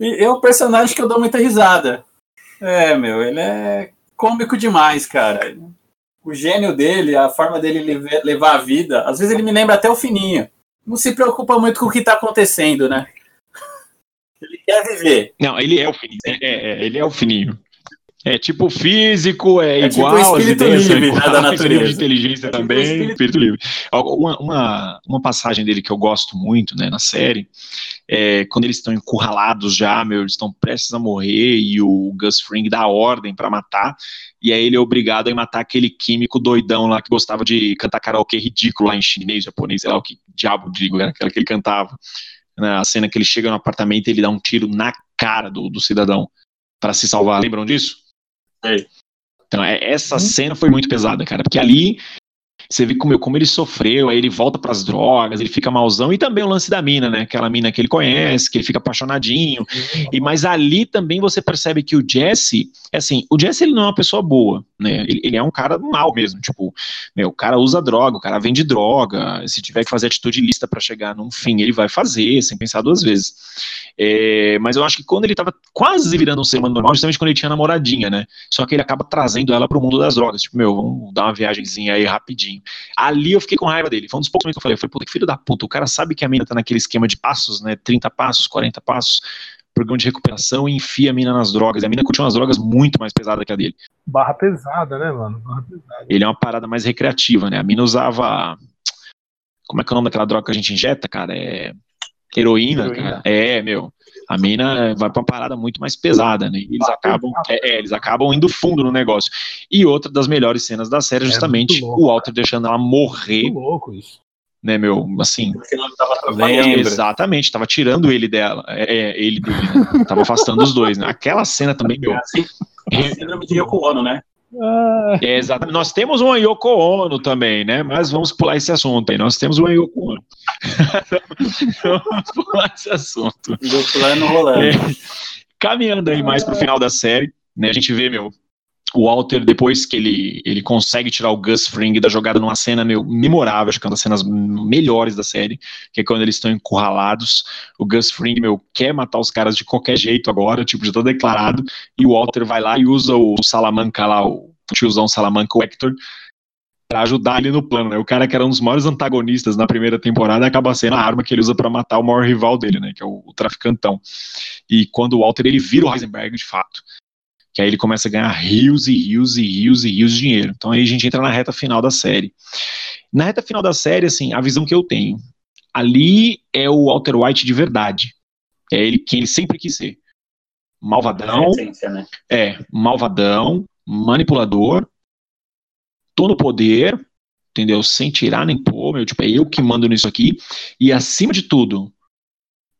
E é um personagem que eu dou muita risada. É, meu, ele é cômico demais, cara. O gênio dele, a forma dele levar a vida, às vezes ele me lembra até o fininho. Não se preocupa muito com o que tá acontecendo, né? Ele quer viver. Não, ele é o fininho. É, é, é ele é o fininho. É tipo físico, é, é tipo igual, tipo espírito ideias da <laughs> natureza. de inteligência é tipo também, espírito... espírito livre. Uma, uma, uma, passagem dele que eu gosto muito, né, na série, é quando eles estão encurralados já, meu, eles estão prestes a morrer e o Gus Fring dá ordem para matar, e aí ele é obrigado a matar aquele químico doidão lá que gostava de cantar karaokê ridículo lá em chinês, japonês, sei lá o que diabo digo, era aquela que ele cantava. Na cena que ele chega no apartamento e ele dá um tiro na cara do, do cidadão para se salvar. Lembram disso? Então, é, essa uhum. cena foi muito pesada, cara, porque ali você vê como, como ele sofreu, aí ele volta para as drogas, ele fica malzão, e também o lance da mina, né? Aquela mina que ele conhece, que ele fica apaixonadinho. E mas ali também você percebe que o Jesse, assim, o Jesse ele não é uma pessoa boa, né? Ele, ele é um cara mal mesmo, tipo, meu, o cara usa droga, o cara vende droga, se tiver que fazer atitude lista para chegar num fim, ele vai fazer, sem pensar duas vezes. É, mas eu acho que quando ele tava quase virando um ser humano normal, justamente quando ele tinha namoradinha, né? Só que ele acaba trazendo ela pro mundo das drogas, tipo, meu, vamos dar uma viagemzinha aí rapidinho. Ali eu fiquei com raiva dele. Foi um dos poucos momentos que eu falei. Eu falei, puta, que filho da puta. O cara sabe que a mina tá naquele esquema de passos, né? 30 passos, 40 passos, programa de recuperação e enfia a mina nas drogas. E a mina continua nas drogas muito mais pesada que a dele. Barra pesada, né, mano? Barra pesada. Ele é uma parada mais recreativa, né? A mina usava. Como é que é o nome daquela droga que a gente injeta, cara? É. Heroína, Heroína. cara. É, meu a mina vai para uma parada muito mais pesada, né? E eles acabam, é, é, eles acabam indo fundo no negócio. E outra das melhores cenas da série é justamente louco, o Walter deixando ela morrer. Muito louco isso. Né, meu, assim. Exatamente, tava tirando ele dela. É, é ele dele, né? Tava afastando os dois, né? Aquela cena também, meu. Síndrome de Yoko Ono, né? É, exatamente. Nós temos uma Yoko Ono também, né? Mas vamos pular esse assunto aí. Nós temos uma Yoko Ono. <laughs> vamos pular esse assunto. Do plano rolando. É, caminhando aí mais pro final da série, né? A gente vê, meu, o Walter, depois que ele, ele consegue tirar o Gus Fring da jogada numa cena memorável, acho que é uma das cenas melhores da série, que é quando eles estão encurralados, o Gus Fring, meu, quer matar os caras de qualquer jeito agora, tipo, já tá declarado, e o Walter vai lá e usa o Salamanca lá, o tiozão Salamanca, o Hector, pra ajudar ele no plano, né? O cara que era um dos maiores antagonistas na primeira temporada acaba sendo a arma que ele usa para matar o maior rival dele, né? Que é o, o traficantão. E quando o Walter ele vira o Heisenberg de fato que aí ele começa a ganhar rios e rios e rios e rios de dinheiro. Então aí a gente entra na reta final da série. Na reta final da série, assim, a visão que eu tenho, ali é o Walter White de verdade. É ele quem ele sempre quis ser. Malvadão. É, né? é malvadão, manipulador, tô no poder, entendeu? Sem tirar nem pôr, meu, tipo, é eu que mando nisso aqui. E acima de tudo,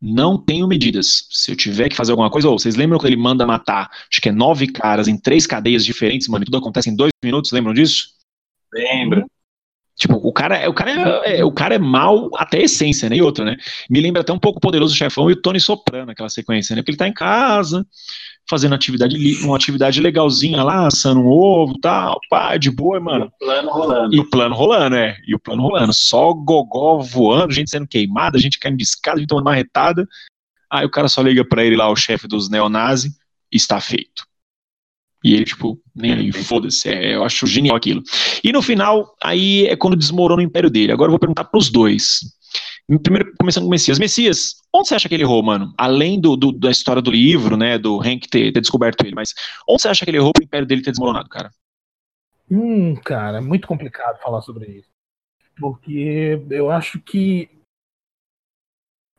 não tenho medidas. Se eu tiver que fazer alguma coisa, ou vocês lembram que ele manda matar, acho que é nove caras em três cadeias diferentes, mano, e tudo acontece em dois minutos, lembram disso? Lembro. Tipo, o cara, o cara é, é, o cara é mal até a essência, né? E outra, né? Me lembra até um pouco o Poderoso Chefão e o Tony Soprano, aquela sequência, né? Porque ele tá em casa, fazendo atividade, uma atividade legalzinha lá, assando um ovo e tal, pá, de boa, mano. O plano rolando. E o plano rolando, é. E o plano rolando. Só gogó voando, gente sendo queimada, gente caindo de escada, gente tomando marretada. Aí o cara só liga pra ele lá, o chefe dos neonazis, está feito. E ele, tipo, nem aí, foda-se, é, eu acho genial aquilo. E no final, aí é quando desmorona o império dele. Agora eu vou perguntar pros dois. Primeiro, começando com o Messias. Messias, onde você acha que ele errou, mano? Além do, do da história do livro, né, do Hank ter, ter, descoberto ele, mas onde você acha que ele errou pro império dele ter desmoronado, cara? Hum, cara, é muito complicado falar sobre isso. Porque eu acho que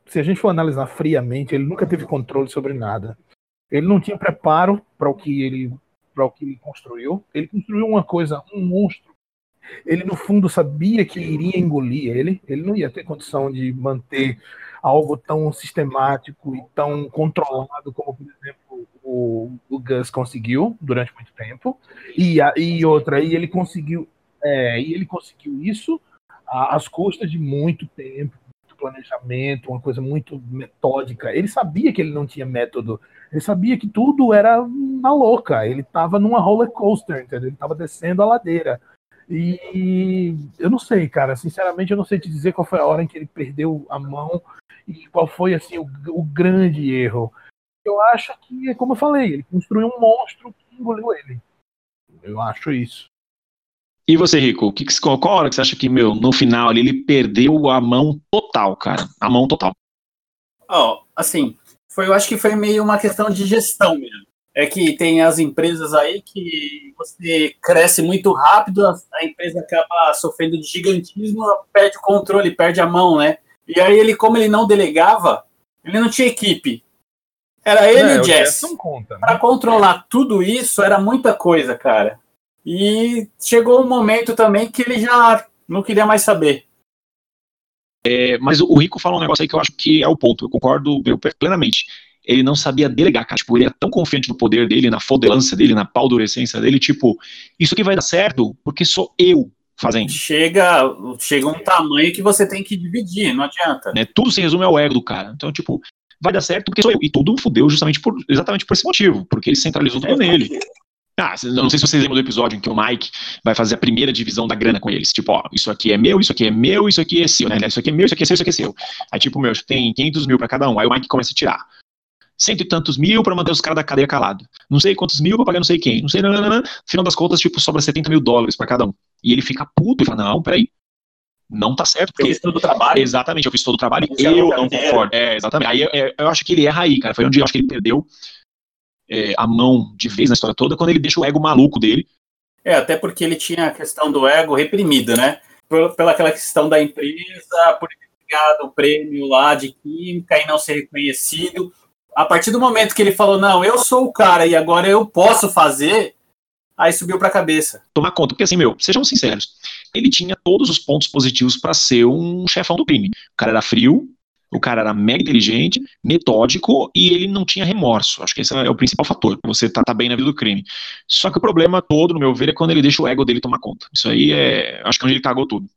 se a gente for analisar friamente, ele nunca teve controle sobre nada. Ele não tinha preparo para o que ele para o que ele construiu. Ele construiu uma coisa, um monstro. Ele no fundo sabia que iria engolir ele. Ele não ia ter condição de manter algo tão sistemático e tão controlado como, por exemplo, o, o Gus conseguiu durante muito tempo. E, a, e outra, e ele conseguiu, é, e ele conseguiu isso às custas de muito tempo, planejamento, uma coisa muito metódica. Ele sabia que ele não tinha método. Ele sabia que tudo era na louca. Ele estava numa roller coaster, entendeu? Ele estava descendo a ladeira. E eu não sei, cara. Sinceramente, eu não sei te dizer qual foi a hora em que ele perdeu a mão e qual foi assim o, o grande erro. Eu acho que, como eu falei, ele construiu um monstro que engoliu ele. Eu acho isso. E você, Rico, que, qual hora que você acha que, meu, no final ali, ele perdeu a mão total, cara? A mão total. Ó, oh, assim, foi, eu acho que foi meio uma questão de gestão mesmo. É que tem as empresas aí que você cresce muito rápido, a, a empresa acaba sofrendo de gigantismo, perde o controle, perde a mão, né? E aí ele, como ele não delegava, ele não tinha equipe. Era ele é, e o Jess. Conta, né? Para controlar tudo isso era muita coisa, cara. E chegou um momento também que ele já não queria mais saber. É, mas o Rico fala um negócio aí que eu acho que é o ponto. Eu concordo eu, plenamente. Ele não sabia delegar, cara. Tipo, ele era tão confiante no poder dele, na fodelância dele, na paldurecência dele. Tipo, isso aqui vai dar certo porque sou eu fazendo. Chega, chega um tamanho que você tem que dividir, não adianta. Né, tudo se resume ao ego do cara. Então, tipo, vai dar certo porque sou eu. E tudo fudeu justamente por, exatamente por esse motivo, porque ele centralizou tudo é, nele. Ah, não sei se vocês lembram do episódio em que o Mike vai fazer a primeira divisão da grana com eles. Tipo, ó, isso aqui é meu, isso aqui é meu, isso aqui é seu, né? Isso aqui é meu, isso aqui é seu, isso aqui é seu. Aí, tipo, meu, tem 500 mil pra cada um. Aí o Mike começa a tirar. Cento e tantos mil pra manter os caras da cadeia calado. Não sei quantos mil pra pagar não sei quem. Não sei, não, não, não. Final das contas, tipo, sobra 70 mil dólares pra cada um. E ele fica puto e fala, não, peraí. Não tá certo. Porque... Eu fiz todo o trabalho. Exatamente, eu fiz todo o trabalho e eu não concordo. É, exatamente. Aí eu, eu acho que ele erra aí, cara. Foi onde eu acho que ele perdeu é, a mão de vez na história toda quando ele deixa o ego maluco dele. É, até porque ele tinha a questão do ego reprimida, né? Pela aquela questão da empresa, por ter ganhado o prêmio lá de química e não ser reconhecido. A partir do momento que ele falou, não, eu sou o cara e agora eu posso fazer, aí subiu para a cabeça. Tomar conta, porque assim, meu, sejam sinceros, ele tinha todos os pontos positivos para ser um chefão do crime. O cara era frio, o cara era mega inteligente, metódico e ele não tinha remorso. Acho que esse é o principal fator. Você tá, tá bem na vida do crime. Só que o problema todo, no meu ver, é quando ele deixa o ego dele tomar conta. Isso aí é. Acho que é onde ele cagou tudo.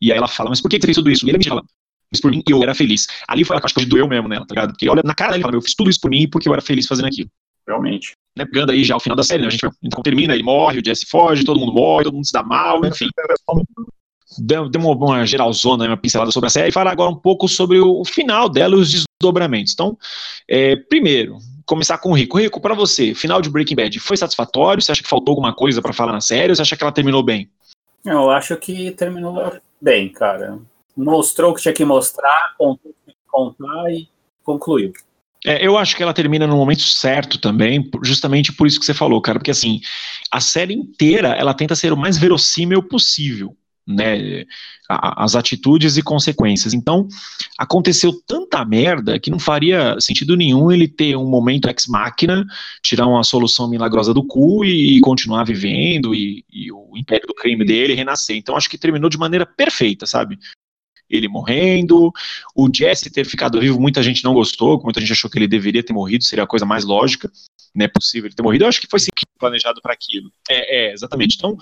E aí ela fala, mas por que você fez tudo isso? E ele me fala, fiz por mim eu era feliz. Ali foi a acho que doeu mesmo nela, tá ligado? Porque olha na cara dele fala, eu fiz tudo isso por mim porque eu era feliz fazendo aquilo. Realmente. Né, pegando aí já o final da série, né? A gente então, termina, ele morre, o Jesse foge, todo mundo morre, todo mundo se dá mal, enfim deu uma, uma geralzona, uma pincelada sobre a série, e falar agora um pouco sobre o final dela e os desdobramentos. Então, é, primeiro, começar com o Rico. Rico, para você, final de Breaking Bad foi satisfatório? Você acha que faltou alguma coisa para falar na série ou você acha que ela terminou bem? Eu acho que terminou bem, cara. Mostrou o que tinha que mostrar, contou o que tinha que contar e concluiu. É, eu acho que ela termina no momento certo também, justamente por isso que você falou, cara, porque assim, a série inteira ela tenta ser o mais verossímil possível né, as atitudes e consequências. Então, aconteceu tanta merda que não faria sentido nenhum ele ter um momento ex-máquina, tirar uma solução milagrosa do cu e, continuar vivendo e, e, o império do crime dele renascer. Então, acho que terminou de maneira perfeita, sabe? Ele morrendo, o Jesse ter ficado vivo, muita gente não gostou, muita gente achou que ele deveria ter morrido, seria a coisa mais lógica, não é possível ele ter morrido. Eu acho que foi sim, planejado para aquilo. É, é, exatamente. Então,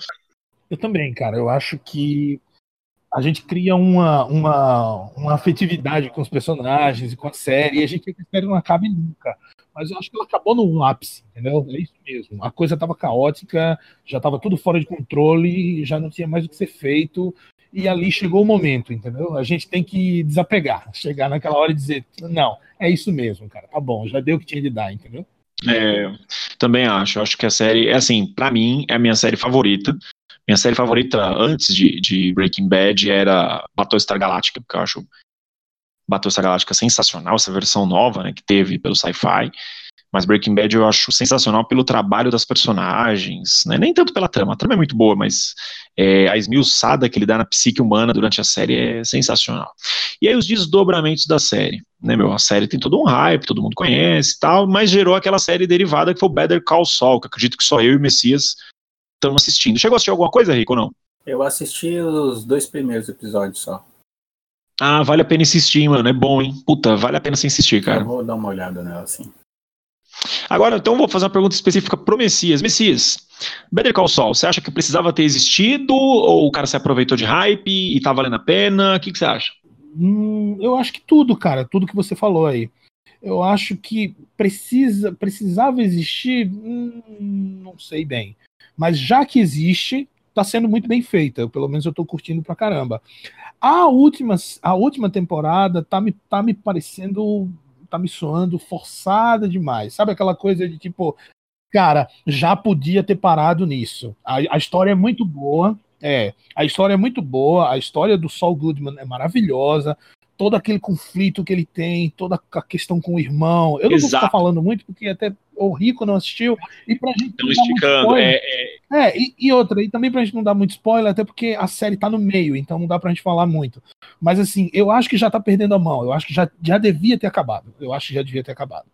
eu também, cara. Eu acho que a gente cria uma, uma, uma afetividade com os personagens e com a série, e a gente quer que a série não acabe nunca. Mas eu acho que ela acabou no ápice, entendeu? É isso mesmo. A coisa estava caótica, já estava tudo fora de controle, já não tinha mais o que ser feito, e ali chegou o momento, entendeu? A gente tem que desapegar, chegar naquela hora e dizer, não, é isso mesmo, cara, tá bom, já deu o que tinha de dar, entendeu? É, também acho. Acho que a série, é assim, para mim, é a minha série favorita. Minha série favorita antes de, de Breaking Bad era Battlestar Galactica, porque eu acho Battlestar Galactica sensacional, essa versão nova, né, que teve pelo Sci-Fi. Mas Breaking Bad eu acho sensacional pelo trabalho das personagens, né? nem tanto pela trama, a trama é muito boa, mas é, a esmiuçada que ele dá na psique humana durante a série é sensacional. E aí os desdobramentos da série, né, meu? A série tem todo um hype, todo mundo conhece e tal, mas gerou aquela série derivada que foi o Better Call Saul, que acredito que só eu e o Messias estão assistindo. Chegou a assistir alguma coisa, Rico, ou não? Eu assisti os dois primeiros episódios só. Ah, vale a pena insistir, mano. É bom, hein? Puta, vale a pena se insistir, cara. Eu vou dar uma olhada nela, assim. Agora, então, vou fazer uma pergunta específica pro Messias. Messias, Better Call Saul, você acha que precisava ter existido ou o cara se aproveitou de hype e tá valendo a pena? O que, que você acha? Hum, eu acho que tudo, cara, tudo que você falou aí. Eu acho que precisa, precisava existir, hum, não sei bem. Mas já que existe, tá sendo muito bem feita. Pelo menos eu tô curtindo pra caramba. A última, a última temporada tá me, tá me parecendo tá me soando forçada demais. Sabe aquela coisa de tipo, cara, já podia ter parado nisso. A, a história é muito boa. É, a história é muito boa, a história do Saul Goodman é maravilhosa, todo aquele conflito que ele tem, toda a questão com o irmão. Eu não Exato. vou ficar falando muito, porque até o Rico não assistiu, e pra gente. Estão esticando, é. É, é e, e, outra, e também pra gente não dar muito spoiler, até porque a série tá no meio, então não dá pra gente falar muito. Mas assim, eu acho que já tá perdendo a mão, eu acho que já, já devia ter acabado. Eu acho que já devia ter acabado.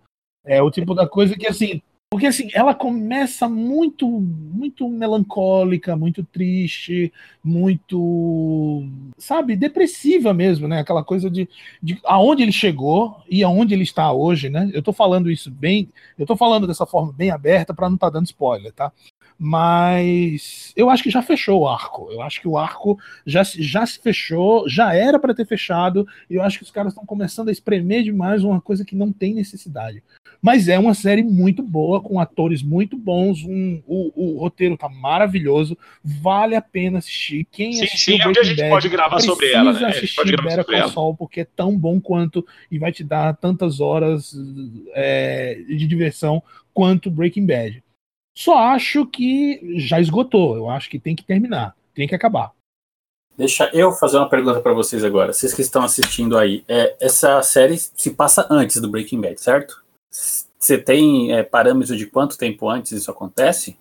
É o tipo da coisa que, assim, porque assim, ela começa muito, muito melancólica, muito triste, muito, sabe, depressiva mesmo, né? Aquela coisa de, de aonde ele chegou e aonde ele está hoje, né? Eu tô falando isso bem, eu tô falando dessa forma bem aberta para não estar tá dando spoiler, tá? Mas eu acho que já fechou o arco. Eu acho que o arco já, já se fechou, já era para ter fechado, e eu acho que os caras estão começando a espremer demais uma coisa que não tem necessidade. Mas é uma série muito boa, com atores muito bons, um, o, o roteiro tá maravilhoso, vale a pena assistir. Quem sim, sim, é onde a gente Bad, pode gravar sobre ela, né? assistir Better Call Saul, porque é tão bom quanto e vai te dar tantas horas é, de diversão quanto Breaking Bad. Só acho que já esgotou. Eu acho que tem que terminar, tem que acabar. Deixa eu fazer uma pergunta para vocês agora. Vocês que estão assistindo aí, é, essa série se passa antes do Breaking Bad, certo? Você tem é, parâmetro de quanto tempo antes isso acontece?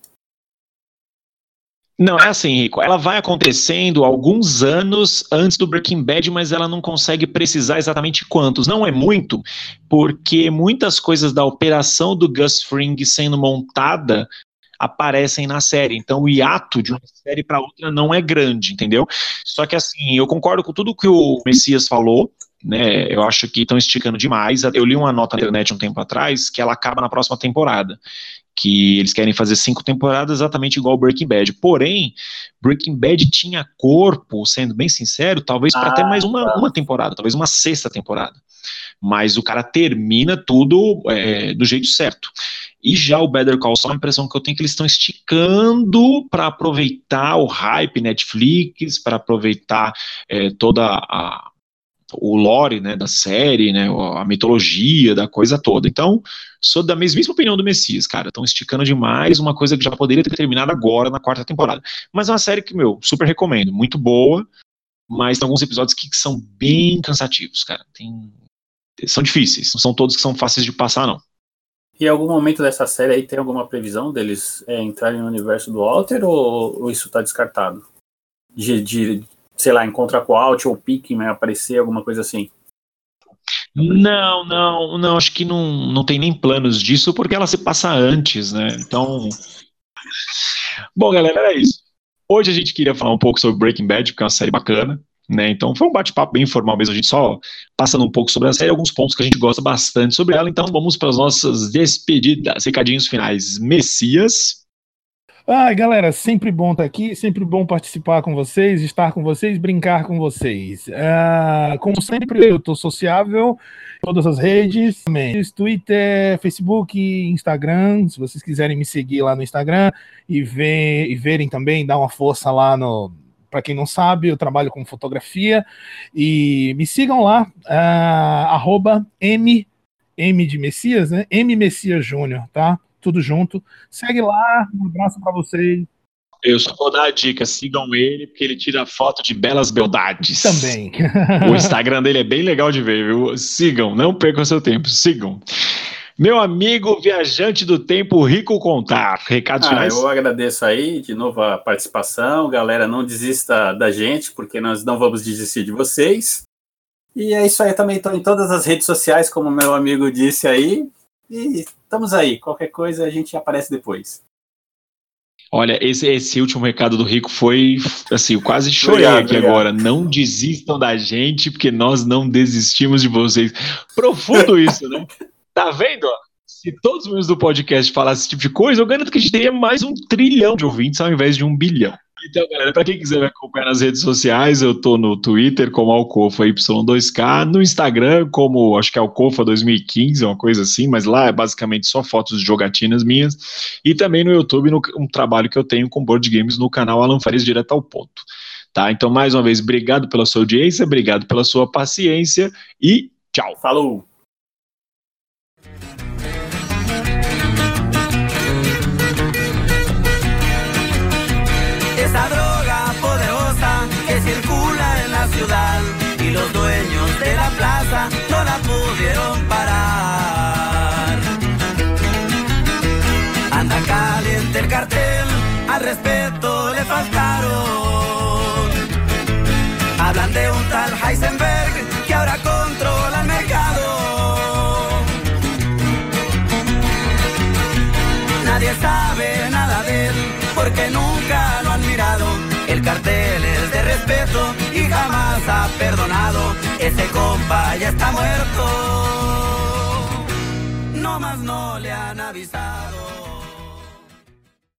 Não, é assim, Rico. Ela vai acontecendo alguns anos antes do Breaking Bad, mas ela não consegue precisar exatamente quantos. Não é muito, porque muitas coisas da operação do Gus Fring sendo montada aparecem na série. Então o hiato de uma série para outra não é grande, entendeu? Só que assim, eu concordo com tudo que o Messias falou. Né, eu acho que estão esticando demais. Eu li uma nota na internet um tempo atrás que ela acaba na próxima temporada. Que eles querem fazer cinco temporadas exatamente igual Breaking Bad. Porém, Breaking Bad tinha corpo, sendo bem sincero, talvez para ah, até mais uma, uma temporada, talvez uma sexta temporada. Mas o cara termina tudo é, do jeito certo. E já o Better Call Saul, a impressão que eu tenho é que eles estão esticando para aproveitar o hype Netflix, para aproveitar é, toda a o lore né, da série, né, a mitologia da coisa toda. Então, sou da mesmíssima opinião do Messias, cara. Estão esticando demais uma coisa que já poderia ter terminado agora na quarta temporada. Mas é uma série que, meu, super recomendo. Muito boa, mas tem alguns episódios que são bem cansativos, cara. Tem, são difíceis, não são todos que são fáceis de passar, não. E algum momento dessa série aí tem alguma previsão deles é, entrarem no universo do Walter ou, ou isso está descartado? De, de, sei lá, com o Alt ou Pikmin aparecer, alguma coisa assim? Não, não, não, acho que não, não tem nem planos disso, porque ela se passa antes, né? Então. Bom, galera, era isso. Hoje a gente queria falar um pouco sobre Breaking Bad, porque é uma série bacana. Né? Então foi um bate-papo bem informal mesmo, a gente só passando um pouco sobre a série, alguns pontos que a gente gosta bastante sobre ela. Então vamos para as nossas despedidas, recadinhos finais. Messias. Ai, galera, sempre bom estar aqui, sempre bom participar com vocês, estar com vocês, brincar com vocês. Uh, como sempre, eu estou sociável todas as redes, Twitter, Facebook, Instagram. Se vocês quiserem me seguir lá no Instagram e, ver, e verem também, dar uma força lá no. Para quem não sabe, eu trabalho com fotografia e me sigam lá, uh, M, M de Messias, né? M Messias Júnior, tá? Tudo junto. Segue lá, um abraço para vocês. Eu só vou dar a dica, sigam ele, porque ele tira foto de belas beldades. Também. o Instagram dele é bem legal de ver, viu? Sigam, não percam seu tempo, sigam. Meu amigo viajante do tempo, Rico Contar, recados ah, finais? Eu agradeço aí de novo a participação. Galera, não desista da gente, porque nós não vamos desistir de vocês. E é isso aí, também estou em todas as redes sociais, como meu amigo disse aí. E estamos aí. Qualquer coisa a gente aparece depois. Olha, esse, esse último recado do Rico foi assim, eu quase chorei Obrigado, aqui obrigado. agora. Não desistam da gente, porque nós não desistimos de vocês. Profundo isso, né? Tá vendo? Se todos os membros do podcast falassem esse tipo de coisa, eu garanto que a gente teria mais um trilhão de ouvintes ao invés de um bilhão. Então, galera, para quem quiser me acompanhar nas redes sociais, eu tô no Twitter como Alcofa Y2K, no Instagram como, acho que é Alcofa 2015, uma coisa assim, mas lá é basicamente só fotos de jogatinas minhas, e também no YouTube, no, um trabalho que eu tenho com board games no canal Alan Fares Direto ao Ponto. Tá? Então, mais uma vez, obrigado pela sua audiência, obrigado pela sua paciência e tchau. Falou! No la pudieron parar. Anda caliente el cartel, al respeto le faltaron. Hablan de un tal Heisenberg que ahora controla el mercado. Nadie sabe nada de él porque nunca lo han mirado. El cartel es de respeto y jamás ha perdonado. Ese compa ya está muerto. No más no le han avisado.